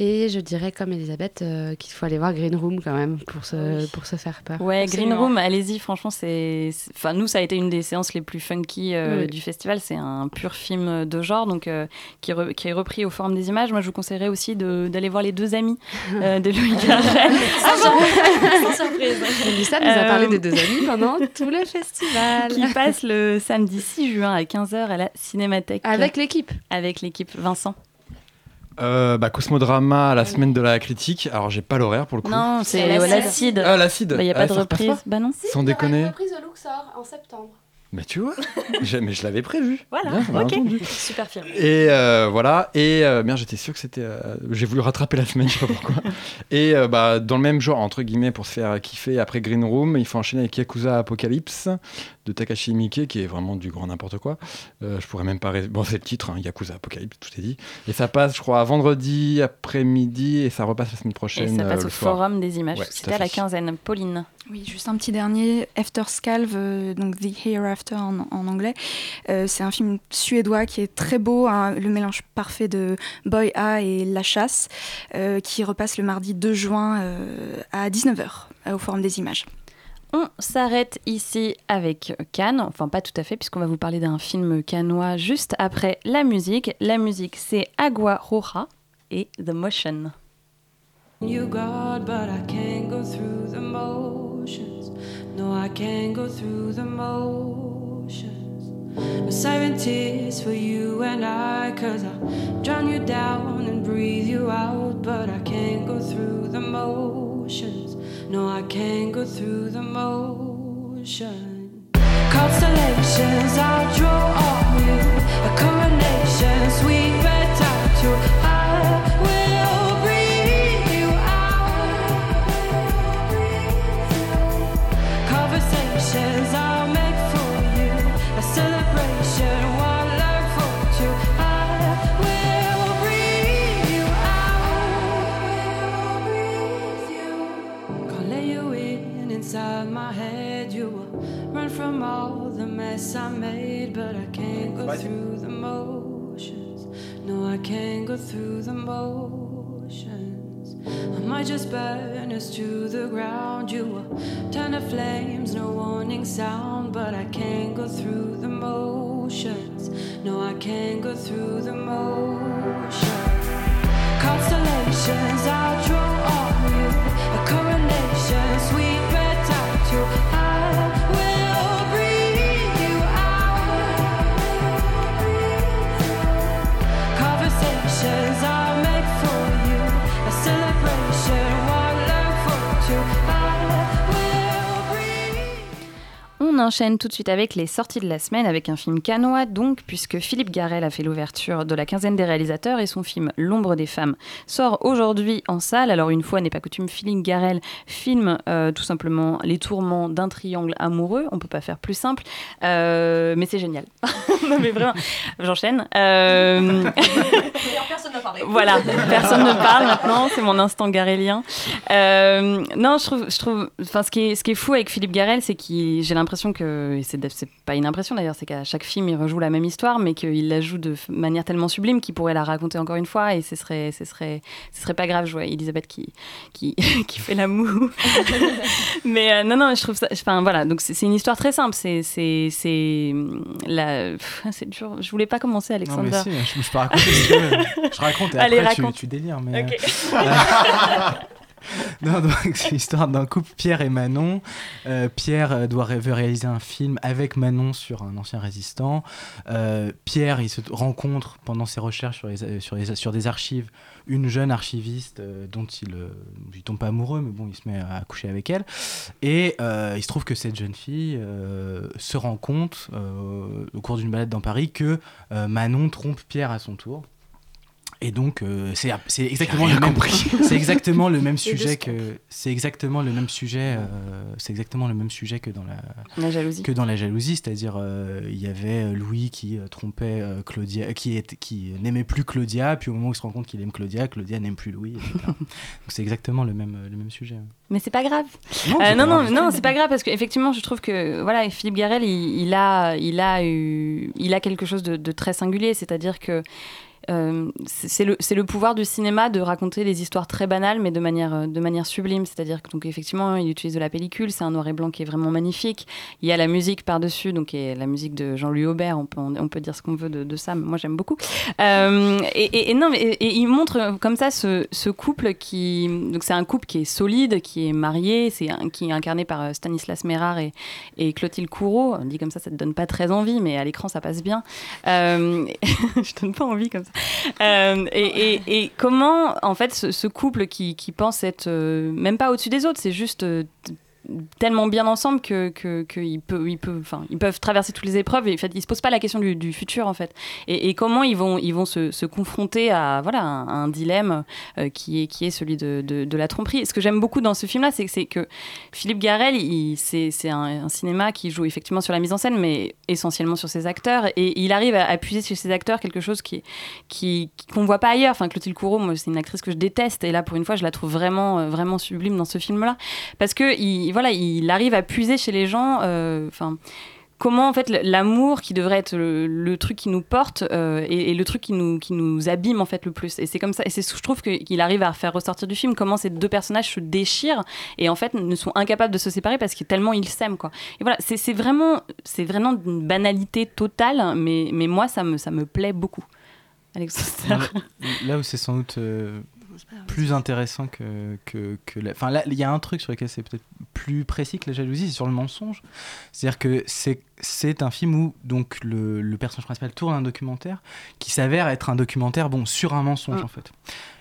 Et je dirais, comme Elisabeth, euh, qu'il faut aller voir Green Room quand même pour se, pour se faire peur. Ouais, Green Room, allez-y, franchement, c'est. Enfin, nous, ça a été une des séances les plus funky euh, Oui. du festival. C'est un pur film de genre, donc euh, qui, re- qui est repris au Forum des Images. Moi, je vous conseillerais aussi de- d'aller voir Les Deux Amis euh, (laughs) de Louis Garrel. (laughs) Sans surprise. Lisa nous a parlé Euh, des deux amis pendant (laughs) tout le festival. qui passe le samedi 6 juin à 15h à la Cinémathèque. Avec l'équipe. Avec l'équipe. Vincent. Euh, bah, Cosmodrama, la semaine de la critique. Alors, j'ai pas l'horaire pour le coup. Non, c'est l'acide. Ah, l'acide. Il n'y a Ah, pas de ça repasse reprise. pas Bah non. Sans déconner. reprise de Luxor en septembre. Mais tu vois, j'ai- mais je l'avais prévu. Voilà, Bien, ok. entendu. Super film. Et euh, voilà, et euh, merde, j'étais sûr que c'était. euh, J'ai voulu rattraper la semaine, je sais pas pourquoi. (laughs) Et euh, bah, dans le même genre, entre guillemets, pour se faire kiffer après Green Room, il faut enchaîner avec Yakuza Apocalypse de Takashi Miike, qui est vraiment du grand n'importe quoi. Euh, je pourrais même pas. Bon, c'est le titre, hein, Yakuza Apocalypse, tout est dit. Et ça passe, je crois, vendredi après-midi, et ça repasse la semaine Et prochaine. ça passe euh, au soir. Forum des Images. Ouais, C'était à à la quinzaine. Pauline. Oui, juste un petit dernier, After Scalve, euh, donc The Hereafter en, en anglais. Euh, c'est un film suédois qui est très beau, hein, le mélange parfait de Boy A et La Chasse, euh, qui repasse le mardi 2 juin euh, à 19h au Forum des Images. On s'arrête ici avec Cannes, enfin pas tout à fait puisqu'on va vous parler d'un film cannois juste après la musique. La musique c'est Agua Roja et The Motion. You God, but I can't go through the motions. No, I can't go through the motions. No saving tears for you and I, cause I drown you down and breathe you out. But I can't go through the motions. No, I can't go through the motions. Constellations I draw on you, a coronation, sweet red tattoo. Inside my head. You will run from all the mess I made, but I can't go through the motions. No, I can't go through the motions. I might just burn us to the ground. You will turn to flames, no warning sound, but I can't go through the motions. No, I can't go through the motions. Constellations, I'll draw enchaîne tout de suite avec les sorties de la semaine avec un film canois, donc, puisque Philippe Garel a fait l'ouverture de la quinzaine des réalisateurs et son film L'ombre des femmes sort aujourd'hui en salle. Alors, une fois n'est pas coutume, Philippe Garel filme euh, tout simplement les tourments d'un triangle amoureux. On peut pas faire plus simple, euh, mais c'est génial. (laughs) non, mais vraiment, j'enchaîne. Euh, Personne parlé. voilà, personne ne parle maintenant, c'est mon instant garélien. Non, je trouve, je trouve, enfin, ce qui est, ce qui est fou avec Philippe Garel, c'est qu'il, j'ai l'impression que, c'est, pas une impression d'ailleurs, c'est qu'à chaque film il rejoue la même histoire, mais qu'il la joue de manière tellement sublime qu'il pourrait la raconter encore une fois, et ce serait, ce serait, ce serait pas grave. Je vois Elisabeth qui, qui, (laughs) qui fait la moue. (laughs) mais euh, non, non, je trouve ça, enfin voilà, donc c'est, une histoire très simple, c'est, c'est, c'est, la, pff, c'est dur. Je voulais pas commencer, Non, Alexandre. mais si, je, je peux raconter tu veux. Je raconte et (laughs) Allez, après tu- raconte. Tu, délires. Mais, Ok. (laughs) c'est l'histoire d'un couple, Pierre et Manon. Euh, Pierre euh, doit veut réaliser un film avec Manon sur un ancien résistant. Euh, Pierre, il se rencontre pendant ses recherches sur, des archives une jeune archiviste dont il, il tombe pas amoureux, mais bon, il se met à coucher avec elle. Et il se trouve que cette jeune fille se rend compte au cours d'une balade dans Paris que Manon trompe Pierre à son tour. Et donc euh, c'est (laughs) c'est exactement le même c'est exactement le même sujet que c'est exactement le même sujet euh, c'est exactement le même sujet que dans la La jalousie. que dans la jalousie c'est-à-dire euh, il y avait Louis qui trompait euh, Claudia qui est qui n'aimait plus Claudia puis au moment où il se rend compte qu'il aime Claudia Claudia n'aime plus Louis etc. (laughs) donc c'est exactement le même le même sujet Mais c'est pas grave. Non, Euh, non, pas non, c'est pas grave parce qu'effectivement, je trouve que voilà, Philippe Garel, il, il a, il a eu, il a quelque chose de, de très singulier, c'est-à-dire que euh, c'est le, le pouvoir du cinéma de raconter des histoires très banales, mais de manière, euh, de manière sublime. C'est-à-dire que donc effectivement, il utilise de la pellicule, c'est un noir et blanc qui est vraiment magnifique. Il y a la musique par-dessus, donc la musique de Jean-Louis Aubert. On peut, on, peut dire ce qu'on veut de, de ça, mais moi j'aime beaucoup. Euh, et, non, mais et, il montre comme ça ce, couple qui, donc c'est un couple qui est solide, qui est marié, c'est qui est incarné par Stanislas Mérard et, et Clotilde Courreau. On dit comme ça, ça te donne pas très envie, mais à l'écran ça passe bien. Euh, (laughs) je donne pas envie comme ça. (laughs) Euh, et, comment, en fait, ce, couple qui, pense être euh, même pas au-dessus des autres, c'est juste euh, tellement bien ensemble que, que, que ils, peuvent, ils, peuvent, traverser toutes les épreuves et en fait, ils se posent pas la question du, futur en fait. Et, comment ils vont, ils vont se, confronter à voilà un, dilemme euh, qui est qui est celui de, de, la tromperie. Ce que j'aime beaucoup dans ce c'est que c'est que Philippe Garel, c'est un, un cinéma qui joue effectivement sur la mise en scène, mais essentiellement sur ses acteurs, et il arrive à appuyer chez ses acteurs quelque chose qui qui qu'on voit pas ailleurs. Enfin, Clotilde Courreau, moi, c'est une actrice que je déteste, et là, pour une fois, je la trouve vraiment euh, vraiment sublime dans ce film-là, parce que il, voilà, il arrive à puiser chez les gens. euh, Enfin comment en fait l'amour qui devrait être le, truc qui nous porte euh, est le truc qui nous, qui nous abîme en fait le plus. Et c'est comme ça et c'est ce que je trouve qu'il arrive à faire ressortir du film comment ces deux personnages se déchirent et en fait ne sont incapables de se séparer parce que tellement ils s'aiment quoi. Et voilà c'est vraiment c'est vraiment une banalité totale mais, mais moi ça me, ça me plaît beaucoup. Alexandre Là, là où c'est sans doute euh, plus intéressant que, que, que la- Enfin, là, il y a un truc sur lequel c'est peut-être plus précis que la jalousie, c'est sur le mensonge. C'est-à-dire que c'est, un film où donc, le, le personnage principal tourne un documentaire qui s'avère être un documentaire bon, sur un mensonge, Mm. en fait.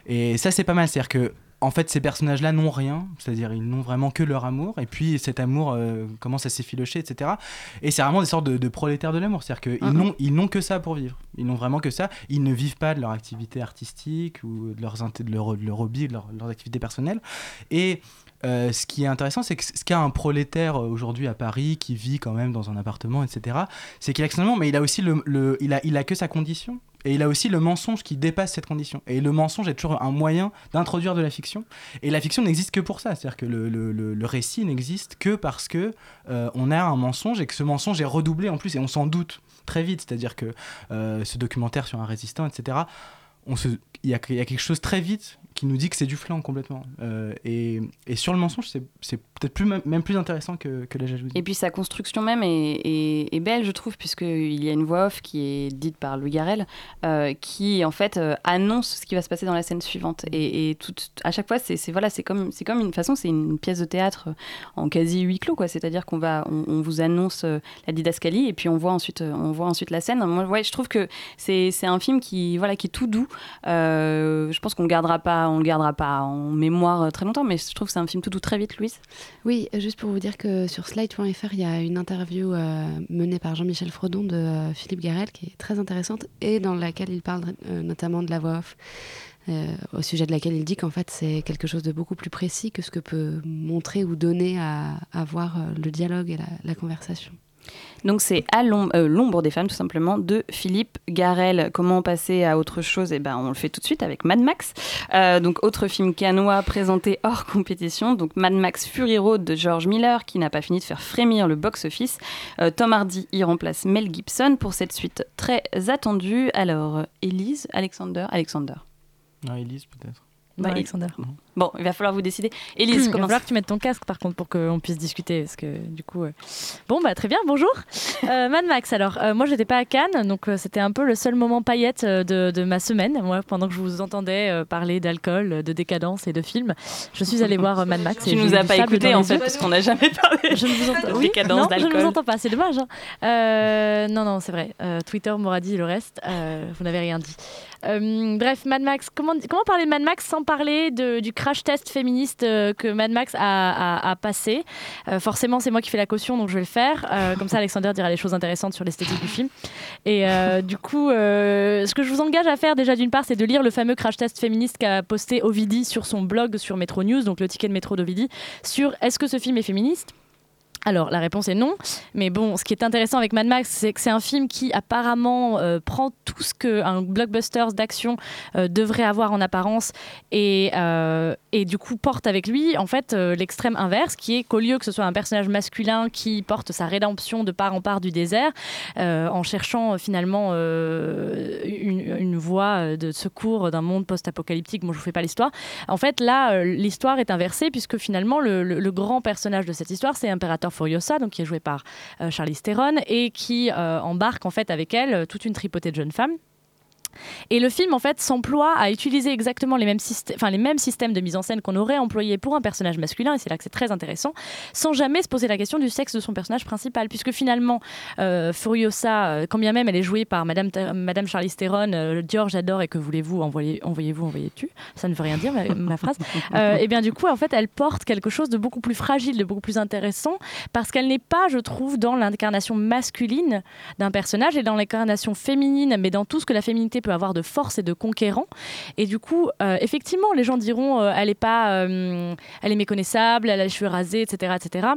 Et ça, c'est pas mal. C'est-à-dire que en fait, ces personnages-là n'ont rien, c'est-à-dire ils n'ont vraiment que leur amour, et puis cet amour euh, commence à s'effilocher, etc. Et c'est vraiment des sortes de, de prolétaires de l'amour, c'est-à-dire qu'ils n'ont, ils n'ont que ça pour vivre. Ils n'ont vraiment que ça. Ils ne vivent pas de leur activité artistique ou de, leurs, de, leur, de leur hobby, de leur, de leurs activités personnelles. Et euh, ce qui est intéressant, c'est que ce qu'a un prolétaire euh, aujourd'hui à Paris qui vit quand même dans un appartement, etc., c'est qu'il a mais il a aussi le, il a, que sa condition. Et il a aussi le mensonge qui dépasse cette condition. Et le mensonge est toujours un moyen d'introduire de la fiction. Et la fiction n'existe que pour ça. C'est-à-dire que le, récit n'existe que parce que euh, on a un mensonge et que ce mensonge est redoublé en plus. Et on s'en doute très vite. C'est-à-dire que ce documentaire sur un résistant, etc., il y a, quelque chose très vite qui nous dit que c'est du flan complètement. Euh, et, sur le mensonge, c'est peut-être même plus intéressant que, la jalousie. Et puis sa construction même est, belle, je trouve, puisqu'il y a une voix off qui est dite par Louis Garrel, euh, qui en fait euh, annonce ce qui va se passer dans la scène suivante. Et, à chaque fois, c'est voilà, comme, comme une façon, c'est une pièce de théâtre en quasi huis clos, quoi. C'est-à-dire qu'on va, on, vous annonce la didascalie et puis on voit ensuite, on voit ensuite la scène. Moi, je trouve que c'est un film qui, voilà, qui est tout doux. Je pense qu'on ne gardera pas on le gardera pas en mémoire très longtemps, mais je trouve que c'est un film tout doux très vite, Louise. Oui, juste pour vous dire que sur slide.fr, il y a une interview euh, menée par Jean-Michel Frodon de euh, Philippe Garel qui est très intéressante et dans laquelle il parle euh, notamment de la voix off. au sujet de laquelle il dit qu'en fait c'est quelque chose de beaucoup plus précis que ce que peut montrer ou donner à, voir le dialogue et la conversation. Donc c'est à euh, l'ombre des femmes tout simplement de Philippe Garel. Comment passer à autre chose? Eh ben on le fait tout de suite avec Mad Max. Euh, donc autre film canois présenté hors compétition. Donc Mad Max Fury Road de George Miller qui n'a pas fini de faire frémir le box-office. Euh, Tom Hardy y remplace Mel Gibson pour cette suite très attendue. Alors Elise, Alexander, Alexander. Non, Elise peut-être. Bah, Alexander. Bon, il va falloir vous décider. Élise, il va falloir que tu mettes ton casque par contre pour qu'on puisse discuter parce que du coup. Euh... Bon bah très bien, bonjour. (laughs) euh, Mad Max. Alors euh, moi j'étais pas à Cannes donc euh, c'était un peu le seul moment paillette de, de, ma semaine. Moi pendant que je vous entendais parler d'alcool, de décadence et de films, je suis allée voir Mad Max. Tu nous as pas écouté en fait parce qu'on n'a jamais parlé. Je ne vous entends. Oui, décadence non, je ne vous entends pas. C'est dommage. Hein. non non c'est vrai. Twitter m'aura dit le reste. vous n'avez rien dit. bref, Mad Max. Comment comment parler de Mad Max sans parler de, du crash test féministe euh, que Mad Max a, a, a passé. Euh, forcément, c'est moi qui fais la caution, donc je vais le faire. Euh, (laughs) comme ça, Alexander dira les choses intéressantes sur l'esthétique du film. Et du coup, ce que je vous engage à faire déjà d'une part, c'est de lire le fameux crash test féministe qu'a posté Ovidi sur son blog sur Metro News, donc le ticket de métro d'Ovidi, sur est-ce que ce film est féministe? Alors la réponse est non, mais bon, ce qui est intéressant avec Mad Max, c'est que c'est un film qui apparemment euh, prend tout ce qu'un blockbuster d'action euh, devrait avoir en apparence et, euh, et, du coup porte avec lui en fait l'extrême inverse, qui est qu'au lieu que ce soit un personnage masculin qui porte sa rédemption de part en part du désert, en cherchant finalement une, voie de secours d'un monde post-apocalyptique, moi je vous fais pas l'histoire, en fait là l'histoire est inversée puisque finalement le, grand personnage de cette histoire c'est Furiosa, donc qui est joué par euh, Charlize Theron, et qui euh, embarque en fait avec elle toute une tripotée de jeunes femmes. Et le film, en fait, s'emploie à utiliser exactement les mêmes, enfin, les mêmes systèmes de mise en scène qu'on aurait employés pour un personnage masculin, et c'est là que c'est très intéressant, sans jamais se poser la question du sexe de son personnage principal, puisque finalement, euh, Furiosa, euh, quand bien même elle est jouée par Madame, Madame Charlize Theron, euh, Dior, j'adore, et que voulez-vous, envoyez, envoyez-vous, envoyez-tu, ça ne veut rien dire, ma, ma phrase, (laughs) euh, et bien du coup, en fait, elle porte quelque chose de beaucoup plus fragile, de beaucoup plus intéressant, parce qu'elle n'est pas, je trouve, dans l'incarnation masculine d'un personnage, et dans l'incarnation féminine, mais dans tout ce que la féminité peut avoir de force et de conquérant. Et du coup, euh, effectivement, les gens diront, euh, elle est pas, euh, elle est méconnaissable, elle a les cheveux rasés, etc., etc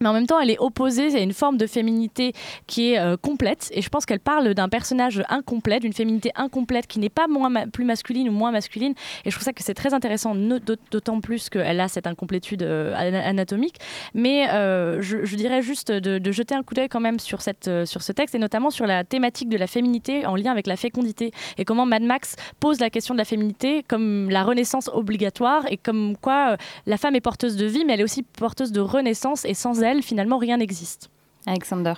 mais en même temps, elle est opposée à une forme de féminité qui est euh, complète. Et je pense qu'elle parle d'un personnage incomplet, d'une féminité incomplète qui n'est pas moins plus masculine ou moins masculine. Et je trouve ça que c'est très intéressant, d'autant plus qu'elle a cette incomplétude euh, anatomique. Mais euh, je, dirais juste de, de jeter un coup d'œil quand même sur, cette, sur ce texte et notamment sur la thématique de la féminité en lien avec la fécondité et comment Mad Max pose la question de la féminité comme la renaissance obligatoire et comme quoi la femme est porteuse de vie, mais elle est aussi porteuse de renaissance et sans elle, finalement, rien n'existe. Alexander.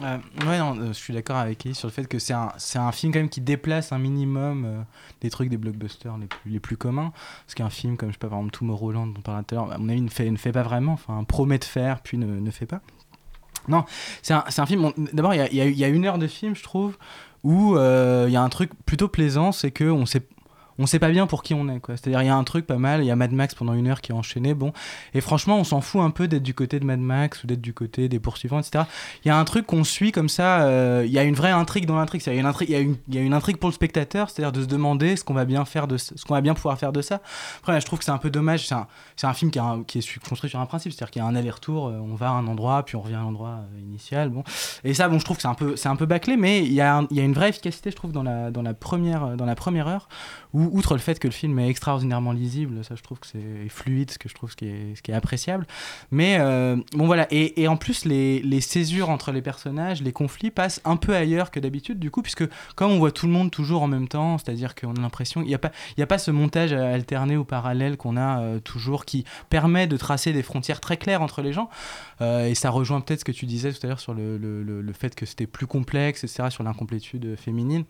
Euh, ouais, non, euh, je suis d'accord avec Ellie sur le fait que c'est un, c'est un film quand même qui déplace un minimum euh, des trucs des blockbusters les plus, les plus communs. Parce qu'un film comme, je sais pas, par exemple, Tomorrowland, dont on parlait tout à l'heure, à mon avis, ne fait, ne fait pas vraiment. Enfin, promet de faire, puis ne, ne fait pas. Non, c'est un, film. Bon, d'abord, il y a, y a, une heure de film, je trouve, où il y a un truc plutôt plaisant, c'est qu'on sait on sait pas bien pour qui on est quoi. C'est-à-dire il y a un truc pas mal, il y a Mad Max pendant une heure qui est enchaîné, bon. Et franchement, on s'en fout un peu d'être du côté de Mad Max ou d'être du côté des poursuivants, etc. Il y a un truc qu'on suit comme ça. Euh, il y a une vraie intrigue dans l'intrigue. Il y a une intrigue, pour le spectateur, c'est-à-dire de se demander ce qu'on va bien faire de ce qu'on va bien pouvoir faire de ça. Après, je trouve que c'est un peu dommage. C'est un, c'est un film qui, est construit sur un principe, c'est-à-dire qu'il y a un aller-retour. Euh, on va à un endroit, puis on revient à l'endroit euh, initial. Bon. Et ça, bon, je trouve que c'est un peu, c'est un peu bâclé, mais il y a, y a une vraie efficacité, je trouve, dans la, dans la première, dans la première heure où outre le fait que le film est extraordinairement lisible, ça je trouve que c'est fluide, ce que je trouve ce qui est, appréciable. Mais euh, bon voilà, et, en plus les, les césures entre les personnages, les conflits passent un peu ailleurs que d'habitude du coup, puisque comme on voit tout le monde toujours en même temps, c'est-à-dire qu'on a l'impression, il n'y a, pas- ce montage alterné ou parallèle qu'on a euh, toujours qui permet de tracer des frontières très claires entre les gens. Euh, et ça rejoint peut-être ce que tu disais tout à l'heure sur le- le fait que c'était plus complexe, etc., sur l'incomplétude féminine.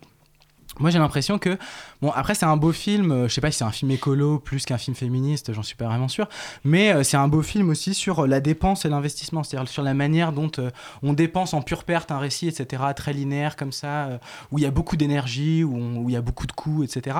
Moi j'ai l'impression que, bon après c'est un beau film, euh, je sais pas si c'est un film écolo plus qu'un film féministe, j'en suis pas vraiment sûr, mais euh, c'est un beau film aussi sur euh, la dépense et l'investissement, c'est-à-dire sur la manière dont on dépense en pure perte un récit, etc., très linéaire comme ça, où il y a beaucoup d'énergie, où, il y a beaucoup de coûts, etc.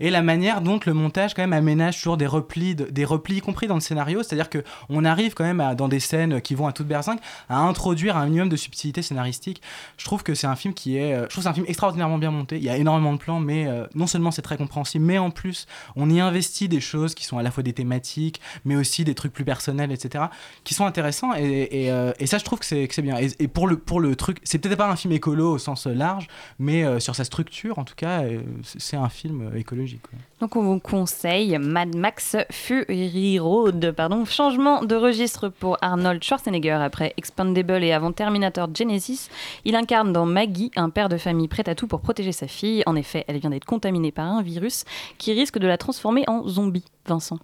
Et la manière dont le montage quand même aménage toujours des replis, de- des replis y compris dans le scénario, c'est-à-dire que on arrive quand même dans des scènes qui vont à toute berzingue à introduire un minimum de subtilité scénaristique. Je trouve que c'est un film qui est, je trouve c'est un film extraordinairement bien monté. Il y a énormément de plans, mais euh, non seulement c'est très compréhensible, mais en plus on y investit des choses qui sont à la fois des thématiques, mais aussi des trucs plus personnels, etc., qui sont intéressants. Euh, et ça, je trouve que c'est bien. Et, pour le truc, c'est peut-être pas un film écolo au sens large, mais euh, sur sa structure, en tout cas, c'est un film écologique. Donc on vous conseille Mad Max Fury Road. Pardon. Changement de registre pour Arnold Schwarzenegger après Expandable et avant Terminator Genesis. Il incarne dans Maggie un père de famille prêt à tout pour protéger sa fille. En effet, elle vient d'être contaminée par un virus qui risque de la transformer en zombie. Vincent.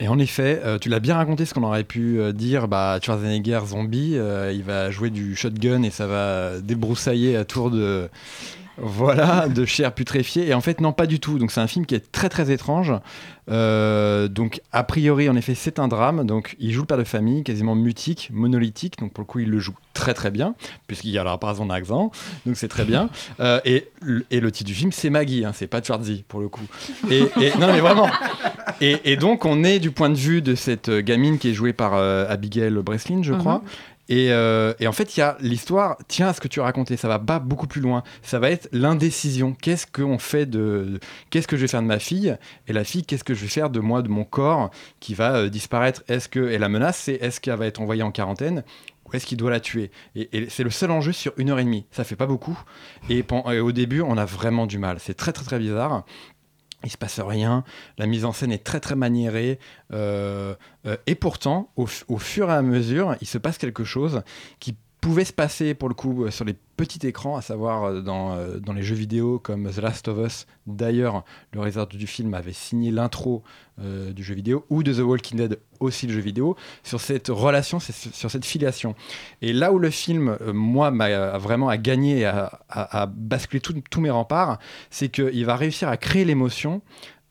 Et en effet, euh, tu l'as bien raconté ce qu'on aurait pu euh, dire, bah, Schwarzenegger zombie, euh, il va jouer du shotgun et ça va débroussailler à tour de, voilà, de chair putréfiée. Et en fait, non, pas du tout. Donc c'est un film qui est très très étrange. Euh, donc a priori, en effet, c'est un drame. Donc il joue le père de famille, quasiment mutique, monolithique. Donc pour le coup, il le joue très très bien, puisqu'il y a la par son accent. Donc c'est très bien. (laughs) Euh, et, le- et le titre du film, c'est Maggie, hein, c'est pas Schwarzy pour le coup. Et, et- non mais vraiment. Et, et donc on est du point de vue de cette euh, gamine qui est jouée par euh, Abigail Breslin, je crois. Mhm. Et, euh, et en fait, il y a l'histoire, tiens à ce que tu as raconté, ça va pas beaucoup plus loin. Ça va être l'indécision. Qu'est-ce fait de. Qu'est-ce que je vais faire de ma fille Et la fille, qu'est-ce que je vais faire de moi, de mon corps qui va euh, disparaître? Est-ce que. Et la menace, c'est est-ce qu'elle va être envoyée en quarantaine ou est-ce qu'il doit la tuer? Et, c'est le seul enjeu sur une heure et demie. Ça fait pas beaucoup. Et au début, on a vraiment du mal. C'est très, très, très bizarre. Il se passe rien, la mise en scène est très très maniérée, euh, euh, et pourtant, au, fur et à mesure, il se passe quelque chose qui pouvait se passer pour le coup euh, sur les petits écrans, à savoir euh, dans, euh, dans les jeux vidéo comme The Last of Us. D'ailleurs, le réalisateur du film avait signé l'intro du jeu vidéo, ou de The Walking Dead, aussi le jeu vidéo, sur cette relation, sur cette filiation. Et là où le film, moi, m'a vraiment à gagner, à, à, à basculer tous mes remparts, c'est qu'il va réussir à créer l'émotion.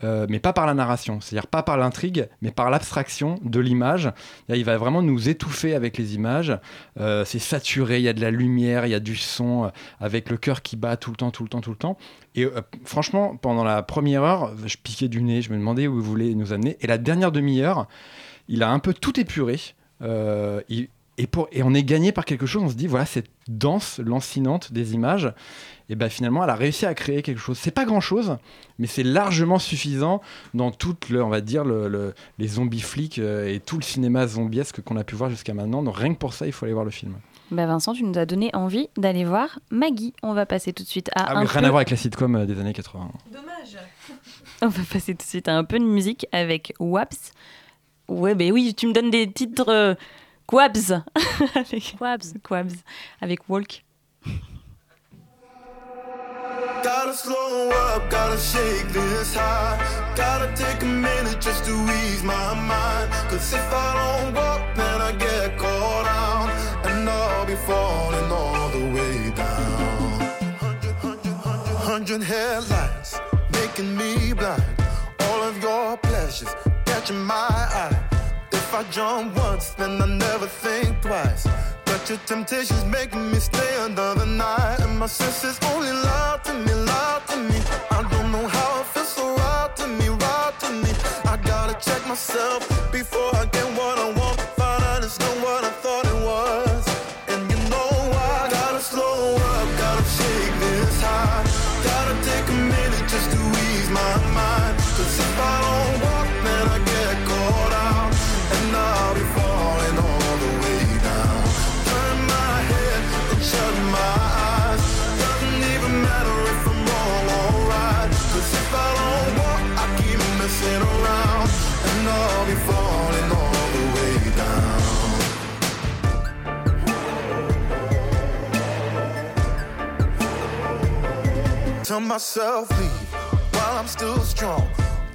Euh, mais pas par la narration, c'est-à-dire pas par l'intrigue, mais par l'abstraction de l'image. Il va vraiment nous étouffer avec les images. Euh, c'est saturé, il y a de la lumière, il y a du son, euh, avec le cœur qui bat tout le temps, tout le temps, tout le temps. Et franchement, pendant la première heure, je piquais du nez, je me demandais où vous voulez nous amener. Et la dernière demi-heure, il a un peu tout épuré. Il- et, pour, et on est gagné par quelque chose, on se dit, voilà, cette danse lancinante des images, et ben finalement, elle a réussi à créer quelque chose. C'est pas grand chose, mais c'est largement suffisant dans toute le, on va dire, le, le- les zombies flics euh, et tout le cinéma zombiesque qu'on a pu voir jusqu'à maintenant. Donc rien que pour ça, il faut aller voir le film. Bah Vincent, tu nous as donné envie d'aller voir Maggie. On va passer tout de suite à Ah un oui, rien peu- à voir avec la sitcom euh, des années 80. Dommage. (laughs) On va passer tout de suite à un peu de musique avec Waps. Ouais, ben oui, tu me donnes des titres euh, Quabs. (laughs) avec Quabs. Quabs. Avec Walk. Gotta slow up, gotta shake this high. Gotta take a minute just to ease my mind. Cause if I don't walk, then I get caught out. And I'll be falling all the way down. Hundred, hundred, hundred, hundred headlights making me blind. All of your pleasures catching my eye. If I jump once, then I never think twice. But your temptation's making me stay another night. And my senses only lie to me, lie to me. I don't know how it feels so right to me, right to me. I gotta check myself before I get what I want. Find out it's not what I tell myself leave while I'm still strong.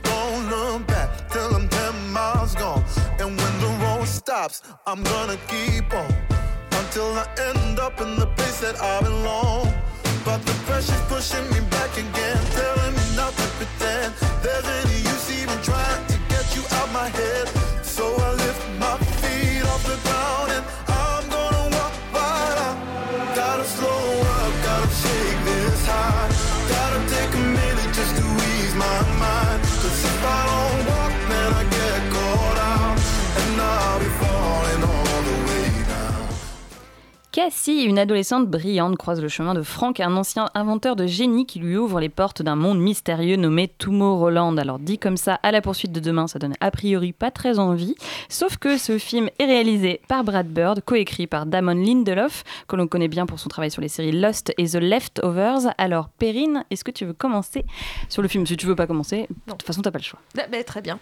Don't look back till I'm 10 miles gone. And when the road stops, I'm gonna keep on until I end up in the place that I belong. But the pressure's pushing me back again, telling me not to pretend there's any use even trying to get you out my head. So I lift my feet off the ground and Cassie, une adolescente brillante, croise le chemin de Frank, un ancien inventeur de génie qui lui ouvre les portes d'un monde mystérieux nommé Tomorrowland. Alors dit comme ça, à la poursuite de demain, ça donne a priori pas très envie. Sauf que ce film est réalisé par Brad Bird, coécrit par Damon Lindelof, que l'on connaît bien pour son travail sur les séries Lost et The Leftovers. Alors Perrine, est-ce que tu veux commencer sur le film? Si tu veux pas commencer, de toute façon t'as pas le choix. Ah, bah, très bien.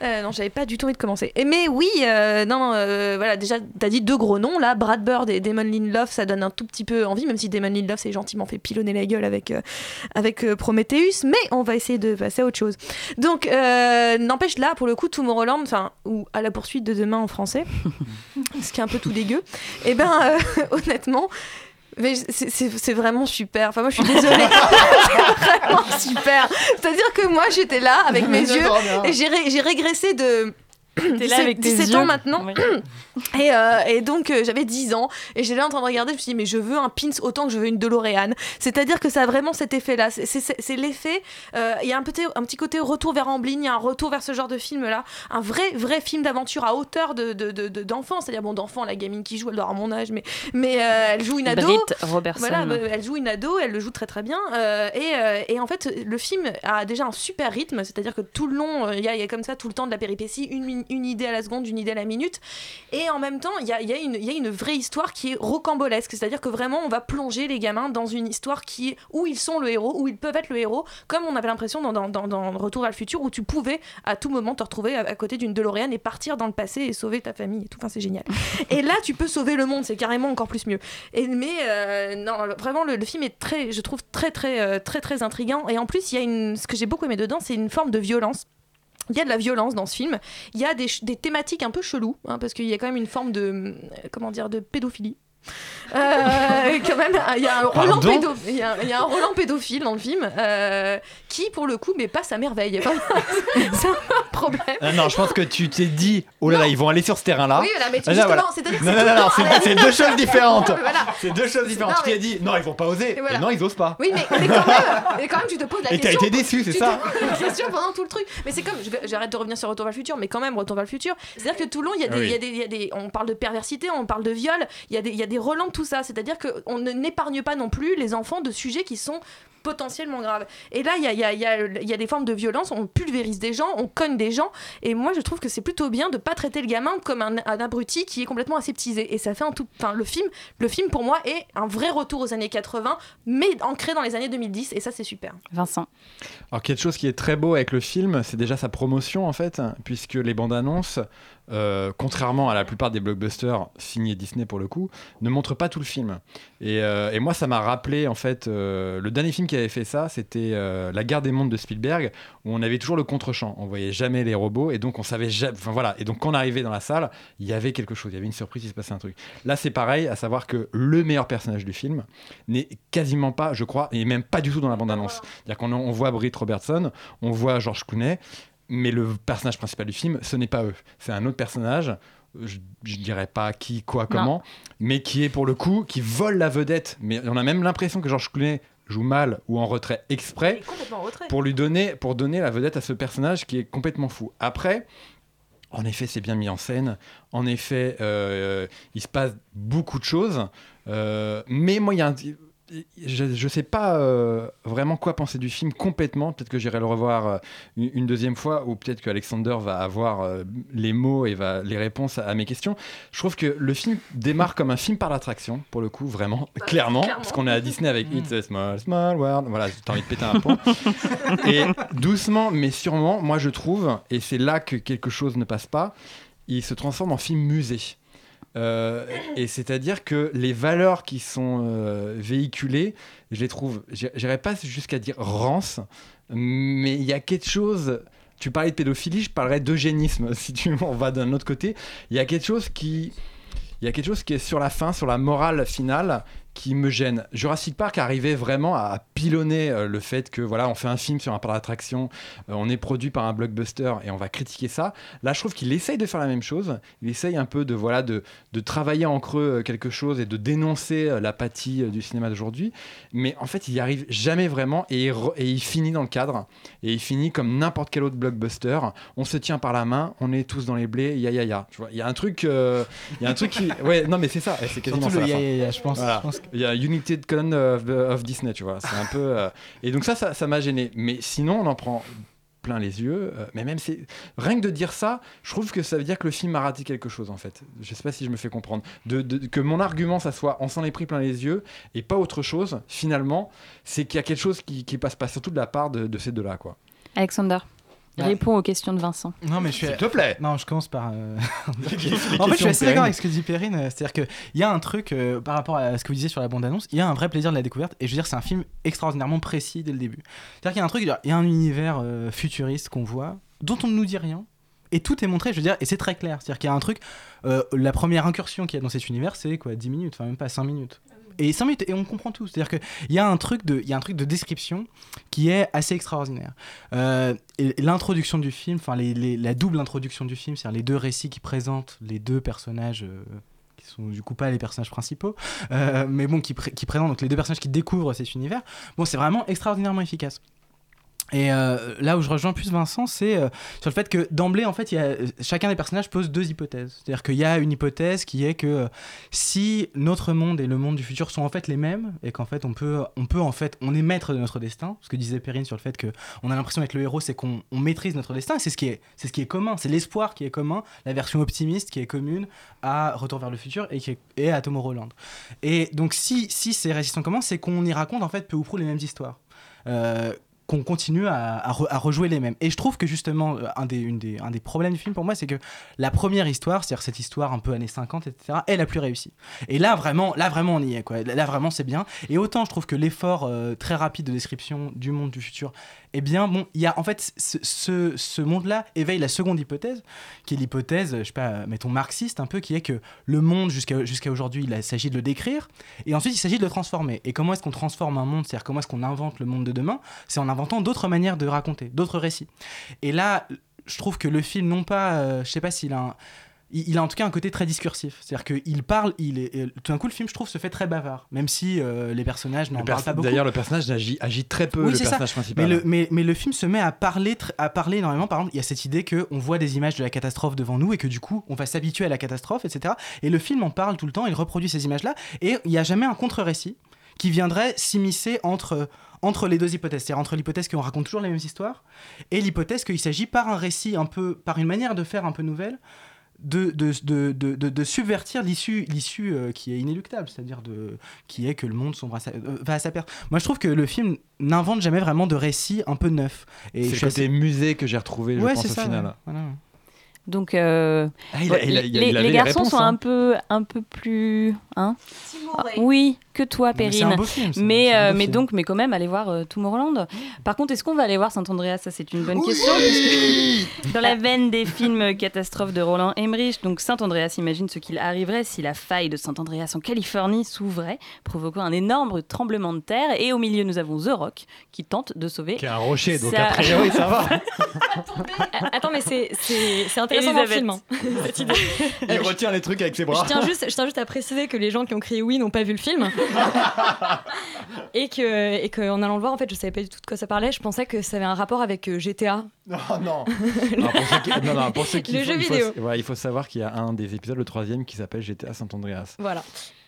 Euh, non, j'avais pas du tout envie de commencer. Mais oui, euh, non, non, euh, voilà, déjà, t'as dit deux gros noms là, Brad Bird et Damon Lindelof, ça donne un tout petit peu envie, même si Damon Lindelof s'est gentiment fait pilonner la gueule avec, euh, avec euh, Prometheus, mais on va essayer de passer à autre chose. Donc, euh, n'empêche là, pour le coup, Tomorrowland, enfin, ou à la poursuite de demain en français, (laughs) ce qui est un peu tout dégueu, et ben, euh, (laughs) honnêtement. Mais c'est- vraiment super. Enfin, moi, je suis désolée. (laughs) c'est vraiment super. C'est-à-dire que moi, j'étais là avec mes yeux et j'ai ré- j'ai régressé de. T'es là avec tes 17 ans yeux. maintenant. Oui. (clears throat) Et, euh, et donc euh, j'avais 10 ans et j'étais là en train de regarder, je me suis dit mais je veux un pins autant que je veux une DeLorean. C'est-à-dire que ça a vraiment cet effet-là. C'est- C'est c'est l'effet, euh, il y a un petit, un petit côté retour vers Amblin, il y a un retour vers ce genre de film-là. Un vrai, vrai film d'aventure à hauteur de, de, de- de- d'enfant. C'est-à-dire bon d'enfant, la gamine qui joue, elle doit avoir mon âge, mais, mais euh, elle joue une ado. Britt Robertson. Voilà, bah, elle joue une ado, elle le joue très très bien. euh, et, euh, et en fait, le film a déjà un super rythme, c'est-à-dire que tout le long, il y, y a comme ça tout le temps de la péripétie, une, min- une idée à la seconde, une idée à la minute. Et en même temps, il y a, il y a une- il y a une vraie histoire qui est rocambolesque, c'est-à-dire que vraiment, on va plonger les gamins dans une histoire qui où ils sont le héros, où ils peuvent être le héros, comme on avait l'impression dans, dans, dans- dans Retour vers le futur, où tu pouvais à tout moment te retrouver à, à côté d'une DeLorean et partir dans le passé et sauver ta famille et tout. Enfin, c'est génial. (laughs) et là, tu peux sauver le monde, c'est carrément encore plus mieux. Et, mais euh, non, vraiment, le, le film est très, je trouve très, très, euh, très, très intriguant. Et en plus, il y a une, ce que j'ai beaucoup aimé dedans, c'est une forme de violence. Il y a de la violence dans ce film. Il y a des, thématiques un peu cheloues, hein, parce qu'il y a quand même une forme de, comment dire, de pédophilie. Euh, (laughs) quand même, il y a un Roland, Pardon pédo- il y a, il y a un Roland pédophile dans le film euh, qui, pour le coup, mais passe à merveille. (laughs) C'est un problème. Ah non, je pense que tu t'es dit, oh là là, ils vont aller sur ce terrain-là. Oui, voilà, mais tu- Ah, justement, c'est-à-dire que non, c'est non, non, c'est deux choses différentes. (laughs) Voilà. C'est deux choses différentes. Tu t'es dit, non, ils vont pas oser. Et. Et non, ils osent pas. Oui, mais, mais quand, même, mais quand même, tu te poses la Et t'as question. été déçu, c'est ça question pendant tout le truc. Mais c'est comme, j'arrête de revenir sur Retour vers le futur, mais quand même, Retour vers le futur. C'est-à-dire que tout le long, il y, a des- Oui. y a des- il y a des. On parle de perversité, on parle de viol, il y a des, il y a des relents de tout ça. C'est-à-dire qu'on ne n'épargne pas non plus les enfants de sujets qui sont potentiellement graves. Et là, il y a, il y, a, il y, a, il y a des formes de violence, on pulvérise des gens, on cogne des gens. Et moi, je trouve que c'est plutôt bien de pas traiter le gamin comme un, un abruti qui est complètement aseptisé. Et ça fait un tout. Enfin, le film, le film pour moi est un vrai retour aux années 80, mais ancré dans les années 2010. Et ça, c'est super. Vincent. Alors quelque chose qui est très beau avec le film, c'est déjà sa promotion en fait, puisque les bandes annonces, euh, contrairement à la plupart des blockbusters signés Disney pour le coup, ne montrent pas tout le film. Et, euh, et moi, ça m'a rappelé en fait euh, le dernier film qui avait fait ça, c'était La Guerre des mondes de Spielberg, où on avait toujours le contre-champ, on voyait jamais les robots, et donc on savait jamais. Enfin voilà, et donc quand on arrivait dans la salle, il y avait quelque chose, il y avait une surprise, il se passait un truc. Là, c'est pareil, à savoir que le meilleur personnage du film n'est quasiment pas, je crois, et même pas du tout dans la bande-annonce. C'est-à-dire qu'on on voit Britt Robertson, on voit George Clooney, mais le personnage principal du film, ce n'est pas eux. C'est un autre personnage, je, je dirais pas qui, quoi, comment, mais qui est pour le coup, qui vole la vedette. Mais on a même l'impression que George Clooney joue mal ou en retrait exprès Complètement en retrait. pour lui donner, pour donner la vedette à ce personnage qui est complètement fou. Après, en effet, c'est bien mis en scène. En effet, euh, il se passe beaucoup de choses. Euh, mais moi, il y a un- je ne sais pas euh, vraiment quoi penser du film complètement. Peut-être que j'irai le revoir euh, une, une deuxième fois, ou peut-être que Alexander va avoir euh, les mots et va, les réponses à, à mes questions. Je trouve que le film démarre comme un film par l'attraction, pour le coup, vraiment, clairement, clairement. parce qu'on est à Disney avec (laughs) It's a Small, Small World. Voilà, t'as envie de péter un pont. (laughs) et doucement, mais sûrement, moi je trouve, et c'est là que quelque chose ne passe pas, il se transforme en film musée. Euh, et c'est-à-dire que les valeurs qui sont euh, véhiculées, je les trouve, j'irais pas jusqu'à dire rance, mais il y a quelque chose. Tu parlais de pédophilie, je parlerais d'eugénisme, (laughs) si tu on va d'un autre côté. Il y a quelque chose qui. Il y a quelque chose qui est sur la fin, sur la morale finale, qui me gêne. Jurassic Park arrivait vraiment à pilonner euh, le fait que voilà, on fait un film sur un parc d'attraction, euh, on est produit par un blockbuster et on va critiquer ça. Là, je trouve qu'il essaye de faire la même chose. Il essaye un peu de voilà de, de travailler en creux euh, quelque chose et de dénoncer l'apathie du cinéma d'aujourd'hui. Mais en fait, il y arrive jamais vraiment et il, re- et il finit dans le cadre et il finit comme n'importe quel autre blockbuster. On se tient par la main, on est tous dans les blés, ya ya ya. Tu vois, il y a un truc, il y a un truc qui, ouais, non mais c'est ça, et c'est quasiment Surtout ça. le ya, ya, ya, je pense- Voilà. je pense Il y a United Colon of, of Disney, tu vois. C'est un peu. euh, Et donc ça, ça m'a gêné. Mais sinon, on en prend plein les yeux. euh, Mais même c'est rien que de dire ça, je trouve que ça veut dire que le film a raté quelque chose en fait. Je sais pas si je me fais comprendre. Que mon argument, ça soit on s'en est pris plein les yeux et pas autre chose. Finalement, c'est qu'il y a quelque chose qui, qui passe pas, surtout de la part de, de ces deux-là, quoi. Alexander, Ouais. réponds aux questions de Vincent. Non, mais je suis. S'il te plaît. Non, je commence par. euh, (laughs) (laughs) en fait, je suis assez d'accord avec ce que dit Perrine. euh, C'est-à-dire qu'il y a un truc euh, par rapport à ce que vous disiez sur la bande-annonce, il y a un vrai plaisir de la découverte. Et je veux dire, c'est un film extraordinairement précis dès le début. C'est-à-dire qu'il y a un truc, il y a un univers euh, futuriste qu'on voit, dont on ne nous dit rien. Et tout est montré, je veux dire, et c'est très clair. C'est-à-dire qu'il y a un truc, euh, la première incursion qu'il y a dans cet univers, c'est quoi 10 minutes, enfin même pas 5 minutes. Et 5 minutes, et on comprend tout. C'est-à-dire qu'il y, a un truc de- y a un truc de description qui est assez extraordinaire. Euh, l'introduction du film, enfin la double introduction du film, c'est-à-dire les deux récits qui présentent les deux personnages. euh, qui sont du coup pas les personnages principaux, euh, mais bon, qui, qui présentent donc les deux personnages qui découvrent cet univers. Bon, c'est vraiment extraordinairement efficace. Et euh, là où je rejoins plus Vincent, c'est euh, sur le fait que d'emblée, en fait, y a, euh, chacun des personnages pose deux hypothèses. C'est-à-dire qu'il y a une hypothèse qui est que si notre monde et le monde du futur sont en fait les mêmes, et qu'en fait on peut, on peut en fait, on est maître de notre destin, ce que disait Perrine sur le fait que on a l'impression d'être le héros, c'est qu'on on maîtrise notre destin, c'est ce qui est, c'est ce qui est commun, c'est l'espoir qui est commun, la version optimiste qui est commune à Retour vers le futur et, qui est- et à Tomorrowland. Et donc si, si ces récits sont communs, c'est qu'on y raconte en fait peu ou prou les mêmes histoires. Qu'on continue à, à re- à rejouer les mêmes. Et je trouve que justement, euh, un des, problèmes du film pour moi, c'est que la première histoire, c'est-à-dire cette histoire un peu années 50, etc., est la plus réussie. Et là, vraiment, là, vraiment, on y est. Là, vraiment, c'est bien. Et autant, je trouve que l'effort euh, très rapide de description du monde du futur eh bien, bon, il y a en fait ce, ce, monde-là éveille la seconde hypothèse, qui est l'hypothèse, je sais pas, mettons marxiste un peu, qui est que le monde jusqu'à aujourd'hui, il s'agit de le décrire, et ensuite il s'agit de le transformer. Et comment est-ce qu'on transforme un monde? C'est-à-dire comment est-ce qu'on invente le monde de demain? C'est en inventant d'autres manières de raconter, d'autres récits. Et là, je trouve que le film, non pas, euh, je sais pas s'il a un il il a en tout cas un côté très discursif. C'est-à-dire qu'il parle, il est, et tout d'un coup, le film, je trouve, se fait très bavard, même si euh, les personnages n'en Le parlent pas beaucoup. D'ailleurs, le personnage agit, agit très peu, Oui, le c'est ça. personnage principal. Mais le, mais, mais le film se met à parler, à parler énormément. Par exemple, il y a cette idée qu'on voit des images de la catastrophe devant nous et que du coup, on va s'habituer à la catastrophe, etc. Et le film en parle tout le temps, il reproduit ces images-là. Et il n'y a jamais un contre-récit qui viendrait s'immiscer entre, entre les deux hypothèses. C'est-à-dire entre l'hypothèse qu'on raconte toujours les mêmes histoires et l'hypothèse qu'il s'agit par un récit un peu, par une manière de faire un peu nouvelle, de, de, de, de, subvertir l'issue l'issue euh, qui est inéluctable, c'est-à-dire de qui est que le monde sombre à sa- euh, va à sa perte. Moi, je trouve que le film n'invente jamais vraiment de récit un peu neuf. Et C'est le côté assez- musée que j'ai retrouvé, je Ouais, pense, au ça, final. ouais. Voilà. Donc, euh, Ah, il a- ouais, il a- les, il garçons réponses, sont hein. un peu, un peu plus, hein. Ah, Oui, que toi, mais Perrine. un beau film, ça. Mais, euh, beau mais film. donc, mais quand même, aller voir euh, Tomorrowland. Par contre, est-ce qu'on va aller voir Saint-Andreas Ça, c'est une bonne question. puisque (laughs) dans la veine des films catastrophes de Roland Emmerich, donc Saint-Andreas imagine ce qu'il arriverait si la faille de Saint-Andreas en Californie s'ouvrait, provoquant un énorme tremblement de terre. Et au milieu, nous avons The Rock qui tente de sauver. Qui est un rocher, donc sa- a priori, ça va. (laughs) Attends, mais c'est c'est intéressant dans le film. hein, (laughs) cette idée. (laughs) Il retient les trucs avec ses bras. Je tiens, juste, je tiens juste à préciser que les gens qui ont crié oui n'ont pas vu le film. (laughs) et que et qu'en allant le voir, en fait, je savais pas du tout de quoi ça parlait. Je pensais que ça avait un rapport avec euh, GTA. Non, non. Non, pour ceux qui, non, non, pour ceux qui Le faut- jeu il, faut, vidéo. ouais, il faut savoir qu'il y a un des épisodes, le troisième, qui s'appelle GTA Saint-Andreas. Voilà.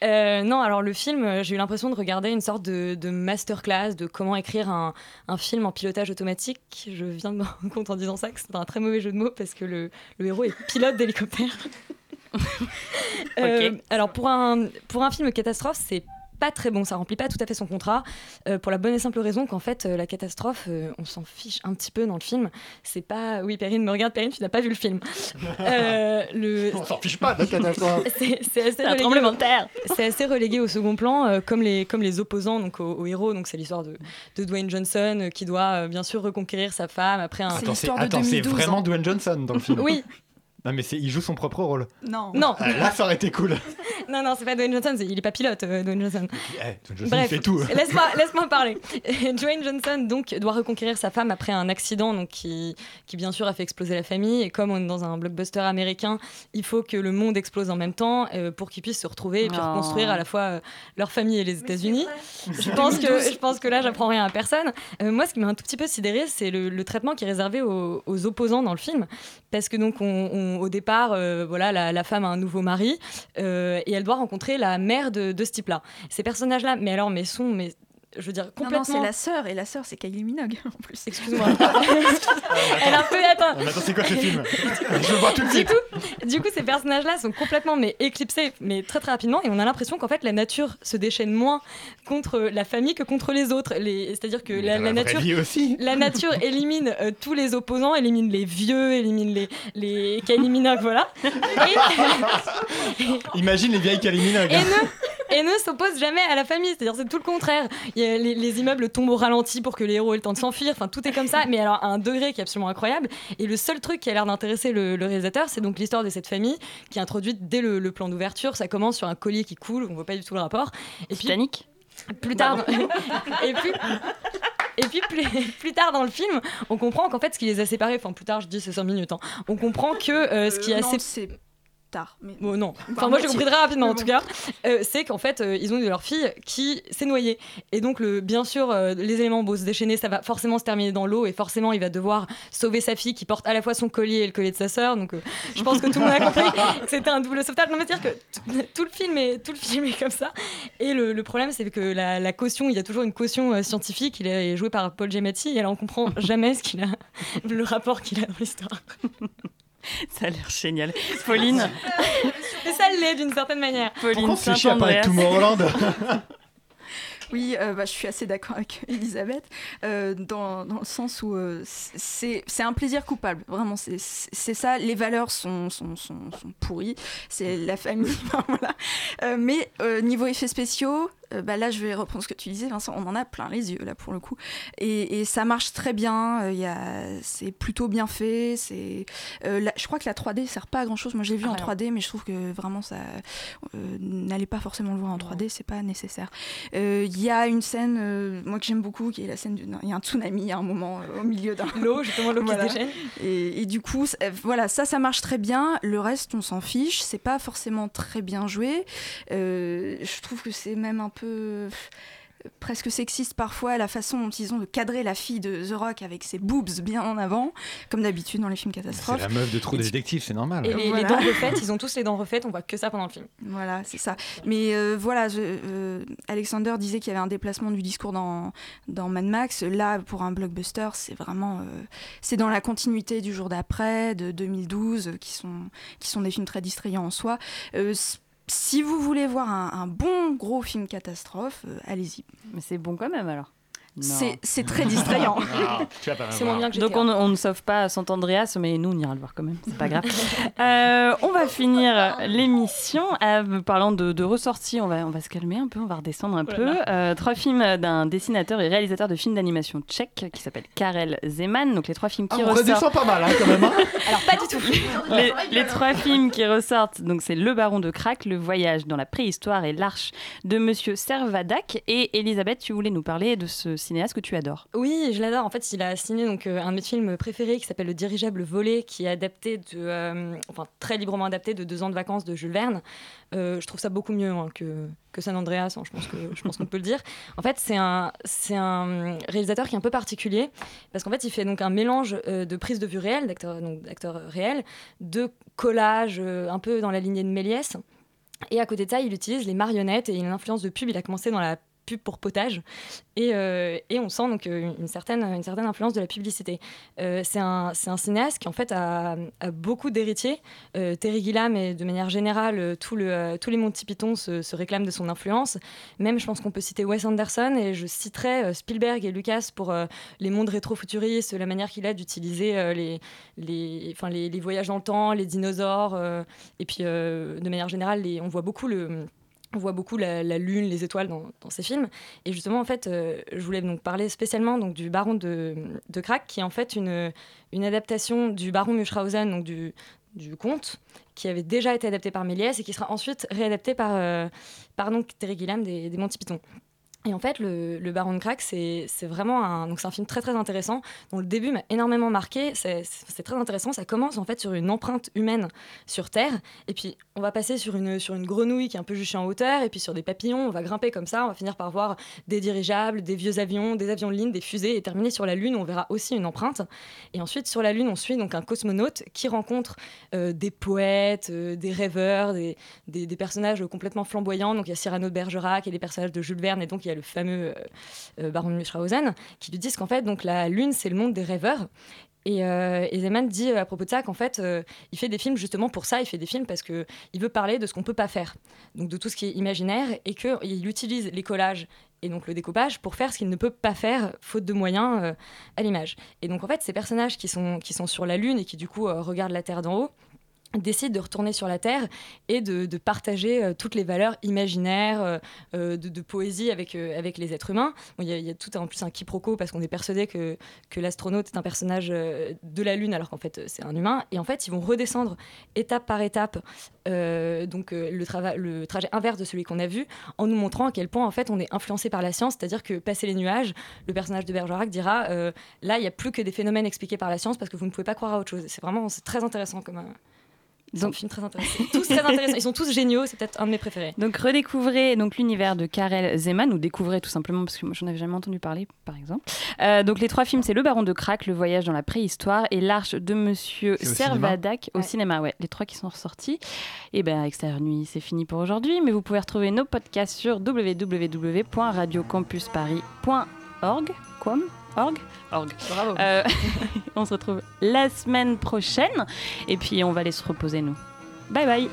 Euh, non, alors le film, euh, j'ai eu l'impression de regarder une sorte de, de masterclass de comment écrire un, un film en pilotage automatique. Je viens de me (laughs) rendre compte en disant ça que c'est un très mauvais jeu de mots parce que le, le héros est pilote d'hélicoptère. (laughs) Euh, Alors pour un, pour un film catastrophe, c'est pas très bon, ça remplit pas tout à fait son contrat, euh, pour la bonne et simple raison qu'en fait, euh, la catastrophe, euh, on s'en fiche un petit peu dans le film. C'est pas. Oui, Perrine me regarde, Perrine, tu n'as pas vu le film. (laughs) Euh, le... On s'en fiche pas de la catastrophe. (laughs) C'est assez, au- (laughs) assez relégué au second plan, euh, comme, les, comme les opposants donc aux, aux héros. Donc c'est l'histoire de, de Dwayne Johnson euh, qui doit euh, bien sûr reconquérir sa femme après un. Attends, c'est attends, c'est vraiment Dwayne Johnson dans le film. Oui. Non, mais c'est- il joue son propre rôle. Non. Non. Ah, là, ça aurait été cool. (laughs) non, non, c'est pas Dwayne Johnson, il est pas pilote, euh, Dwayne Johnson. Eh, Dwayne Johnson, Bref, il fait tout. (laughs) laisse-moi laisse-moi parler. (laughs) Dwayne Johnson donc doit reconquérir sa femme après un accident donc qui, qui bien sûr a fait exploser la famille et comme on est dans un blockbuster américain, il faut que le monde explose en même temps euh, pour qu'ils puissent se retrouver et puis Oh. reconstruire à la fois euh, leur famille et les États-Unis. Je pense que 2012. je pense que là j'apprends rien à personne. Euh, moi ce qui m'a un tout petit peu sidéré c'est le, le traitement qui est réservé aux, aux opposants dans le film parce que donc on, on- au départ euh, voilà la, la femme a un nouveau mari euh, et elle doit rencontrer la mère de, de ce type-là. Ces personnages-là, mais alors mais sont mais je veux dire complètement. non, c'est la sœur, et la sœur, c'est Kylie Minogue, en plus. Excuse-moi. (laughs) Elle a un peu. Attends. Mais attends, c'est quoi ce film? Je vois tout de suite. coup, du coup, ces personnages-là sont complètement mais éclipsés, mais très très rapidement, et on a l'impression qu'en fait la nature se déchaîne moins contre la famille que contre les autres. Les... C'est-à-dire que la, nature, aussi. (laughs) la nature élimine euh, tous les opposants, élimine les vieux, élimine les les Kylie Minogue, voilà. Imagine les vieilles Kylie Minogue. Et ne, et ne s'oppose jamais à la famille. C'est-à-dire, c'est tout le contraire. Il les, les immeubles tombent au ralenti pour que les héros aient le temps de s'enfuir. Enfin, tout est comme ça, mais alors à un degré qui est absolument incroyable. Et le seul truc qui a l'air d'intéresser le, le réalisateur, c'est donc l'histoire de cette famille qui est introduite dès le, le plan d'ouverture. Ça commence sur un collier qui coule, on voit pas du tout le rapport. Et Titanic puis, plus tard. (laughs) et puis. Et puis plus, plus tard dans le film, on comprend qu'en fait ce qui les a séparés, enfin plus tard je dis c'est 5 minutes, hein, on comprend que euh, ce qui Euh, a non, sé- c'est tard. Mais... Bon, non. Enfin, moi, j'ai compris très rapidement, en tout cas. Euh, c'est qu'en fait, euh, ils ont une de leurs filles qui s'est noyée. Et donc, le, bien sûr, euh, les éléments vont se déchaîner, ça va forcément se terminer dans l'eau. Et forcément, il va devoir sauver sa fille qui porte à la fois son collier et le collier de sa sœur. Donc, je pense que tout le monde a (laughs) compris que c'était un double sauvetage. Non, mais c'est-à-dire que tout le, film est, tout le film est comme ça. Et le, le problème, c'est que la, la caution, il y a toujours une caution scientifique. Il est joué par Paul Giamatti. Et alors, on comprend jamais ce qu'il a, (laughs) le rapport qu'il a dans l'histoire. (laughs) (laughs) Ça a l'air génial. Pauline, Mais ça l'est d'une certaine manière. Pauline fait chier à parler de. Tomorrowland (laughs) Oui, euh, bah, je suis assez d'accord avec (laughs) Elisabeth, euh, dans, dans le sens où euh, c'est c'est un plaisir coupable. Vraiment, c'est c'est ça. Les valeurs sont, sont, sont, sont pourries. C'est la famille. voilà. Euh, mais euh, niveau effets spéciaux, euh, bah, là, je vais reprendre ce que tu disais, Vincent. On en a plein les yeux, là, pour le coup. Et, et ça marche très bien. euh, a- C'est plutôt bien fait. c'est euh, la- je crois que la 3D sert pas à grand chose. Moi, j'ai vu Ah, en non. 3D, mais je trouve que vraiment, ça. N'allez pas forcément le voir en 3D, c'est pas nécessaire. Il y a une scène, moi que j'aime beaucoup, qui est la scène. Il y a un tsunami à un moment au milieu d'un. L'eau, justement, l'eau qui Voilà. Et, et du coup, voilà, ça, ça marche très bien. Le reste, on s'en fiche. C'est pas forcément très bien joué. Je trouve que c'est même un peu euh, presque sexiste parfois la façon dont ils ont de cadrer la fille de The Rock avec ses boobs bien en avant, comme d'habitude dans les films C'est catastrophes. la meuf de Trou Détective, c'est normal. Et les, dents refaites, ils ont tous les dents refaites, on voit que ça pendant le film. Voilà, c'est ça. Mais euh, voilà, je- euh, Alexander disait qu'il y avait un déplacement du discours dans, dans Mad Max. Là, pour un blockbuster, c'est vraiment. euh, c'est dans la continuité du jour d'après, de 2012, euh, qui, sont, qui sont des films très distrayants en soi. Si vous voulez voir un, un bon gros film catastrophe, euh, allez-y. Mais c'est bon quand même alors. C'est c'est très distrayant. (laughs) Tu vas pas C'est moins bien que Donc on, on ne sauve pas Sant Andreas, mais nous on ira le voir quand même, c'est pas grave. (laughs) Euh, on va finir l'émission en parlant de, de ressorties. On va, on va se calmer un peu, on va redescendre un peu. Euh, trois films d'un dessinateur et réalisateur de films d'animation tchèque qui s'appelle Karel Zeman. Donc les trois films qui Ah, on ressortent. redescend pas mal hein, quand même. hein. (laughs) Alors, pas du tout. les, les trois films qui ressortent, donc c'est Le Baron de Crac, Le Voyage dans la préhistoire et L'Arche de Monsieur Servadac. Et Elisabeth, tu voulais nous parler de ce cinéaste que tu adores. Oui, je l'adore. En fait, il a signé donc, euh, un de mes films préférés qui s'appelle Le dirigeable volé, qui est adapté de, euh, enfin très librement adapté de Deux ans de vacances de Jules Verne. Euh, je trouve ça beaucoup mieux hein, que, que San Andreas, hein, je pense qu'on peut le dire. En fait, c'est un, un réalisateur qui est un peu particulier parce qu'en fait, il fait donc un mélange de prise de vue réelle, d'acteurs réels, de collage un peu dans la lignée de Méliès. Et à côté de ça, il utilise les marionnettes et une influence de pub. Il a commencé dans la pub pour potage. Et, euh, et on sent donc euh, une certaine, une certaine influence de la publicité. Euh, c'est un, un cinéaste qui en fait a, a beaucoup d'héritiers. Terry Gilliam et de manière générale, tout le, tous les Monty Python se, réclament de son influence. Même, je pense qu'on peut citer Wes Anderson et je citerai Spielberg et Lucas pour les mondes rétro-futuristes, la manière qu'il a d'utiliser les, les, enfin, les, voyages dans le temps, les dinosaures. et puis, de manière générale, on voit beaucoup le on voit beaucoup la, lune, les étoiles dans, ces films. Et justement, en fait, euh, je voulais donc parler spécialement donc, du Baron de, de Crac, qui est en fait une, une adaptation du Baron Munchausen, donc du, du conte, qui avait déjà été adapté par Méliès et qui sera ensuite réadapté par, euh, Terry Gilliam des, des Monty Python. Et en fait, le, Baron de Crack, c'est vraiment un, donc un film très très intéressant, dont le début m'a énormément marqué. C'est très intéressant. Ça commence en fait sur une empreinte humaine sur Terre, et puis on va passer sur une, sur une grenouille qui est un peu juchée en hauteur, et puis sur des papillons. On va grimper comme ça. On va finir par voir des dirigeables, des vieux avions, des avions de ligne, des fusées, et terminer sur la Lune. On verra aussi une empreinte. Et ensuite, sur la Lune, on suit donc un cosmonaute qui rencontre euh, des poètes, euh, des rêveurs, des, des, personnages complètement flamboyants. Donc il y a Cyrano de Bergerac et des personnages de Jules Verne, et donc le fameux euh, euh, baron de Munchausen qui lui disent qu'en fait, donc la Lune, c'est le monde des rêveurs. Et, euh, et Zeman dit à propos de ça qu'en fait, il fait des films justement pour ça. Il fait des films parce que il veut parler de ce qu'on peut pas faire, donc de tout ce qui est imaginaire, et qu'il utilise les collages et donc le découpage pour faire ce qu'il ne peut pas faire faute de moyens à l'image. Et donc en fait, ces personnages qui sont qui sont sur la Lune et qui du coup regardent la Terre d'en haut décide de retourner sur la Terre et de, partager euh, toutes les valeurs imaginaires euh, euh, de, poésie avec, avec les êtres humains. Il y, a- tout en plus un quiproquo parce qu'on est persuadé que, que l'astronaute est un personnage de la Lune alors qu'en fait c'est un humain. Et en fait ils vont redescendre étape par étape donc, le, le trajet inverse de celui qu'on a vu en nous montrant à quel point en fait on est influencé par la science. C'est-à-dire que passé les nuages, le personnage de Bergerac dira là il n'y a plus que des phénomènes expliqués par la science parce que vous ne pouvez pas croire à autre chose. C'est vraiment c'est très intéressant comme... c'est un film très intéressant. (laughs) Tous très intéressants. Ils sont tous géniaux. C'est peut-être un de mes préférés. Donc redécouvrez donc l'univers de Karel Zeman ou découvrez tout simplement parce que moi j'en avais jamais entendu parler par exemple. Euh, donc les trois films c'est Le Baron de Crac, Le Voyage dans la préhistoire et L'Arche de Monsieur au Servadac au cinéma ouais, les trois qui sont ressortis. Et ben Extérieur Nuit c'est fini pour aujourd'hui mais vous pouvez retrouver nos podcasts sur www.radiocampusparis.org org org. Bravo. Euh, (laughs) on se retrouve la semaine prochaine et puis on va aller se reposer nous. Bye bye.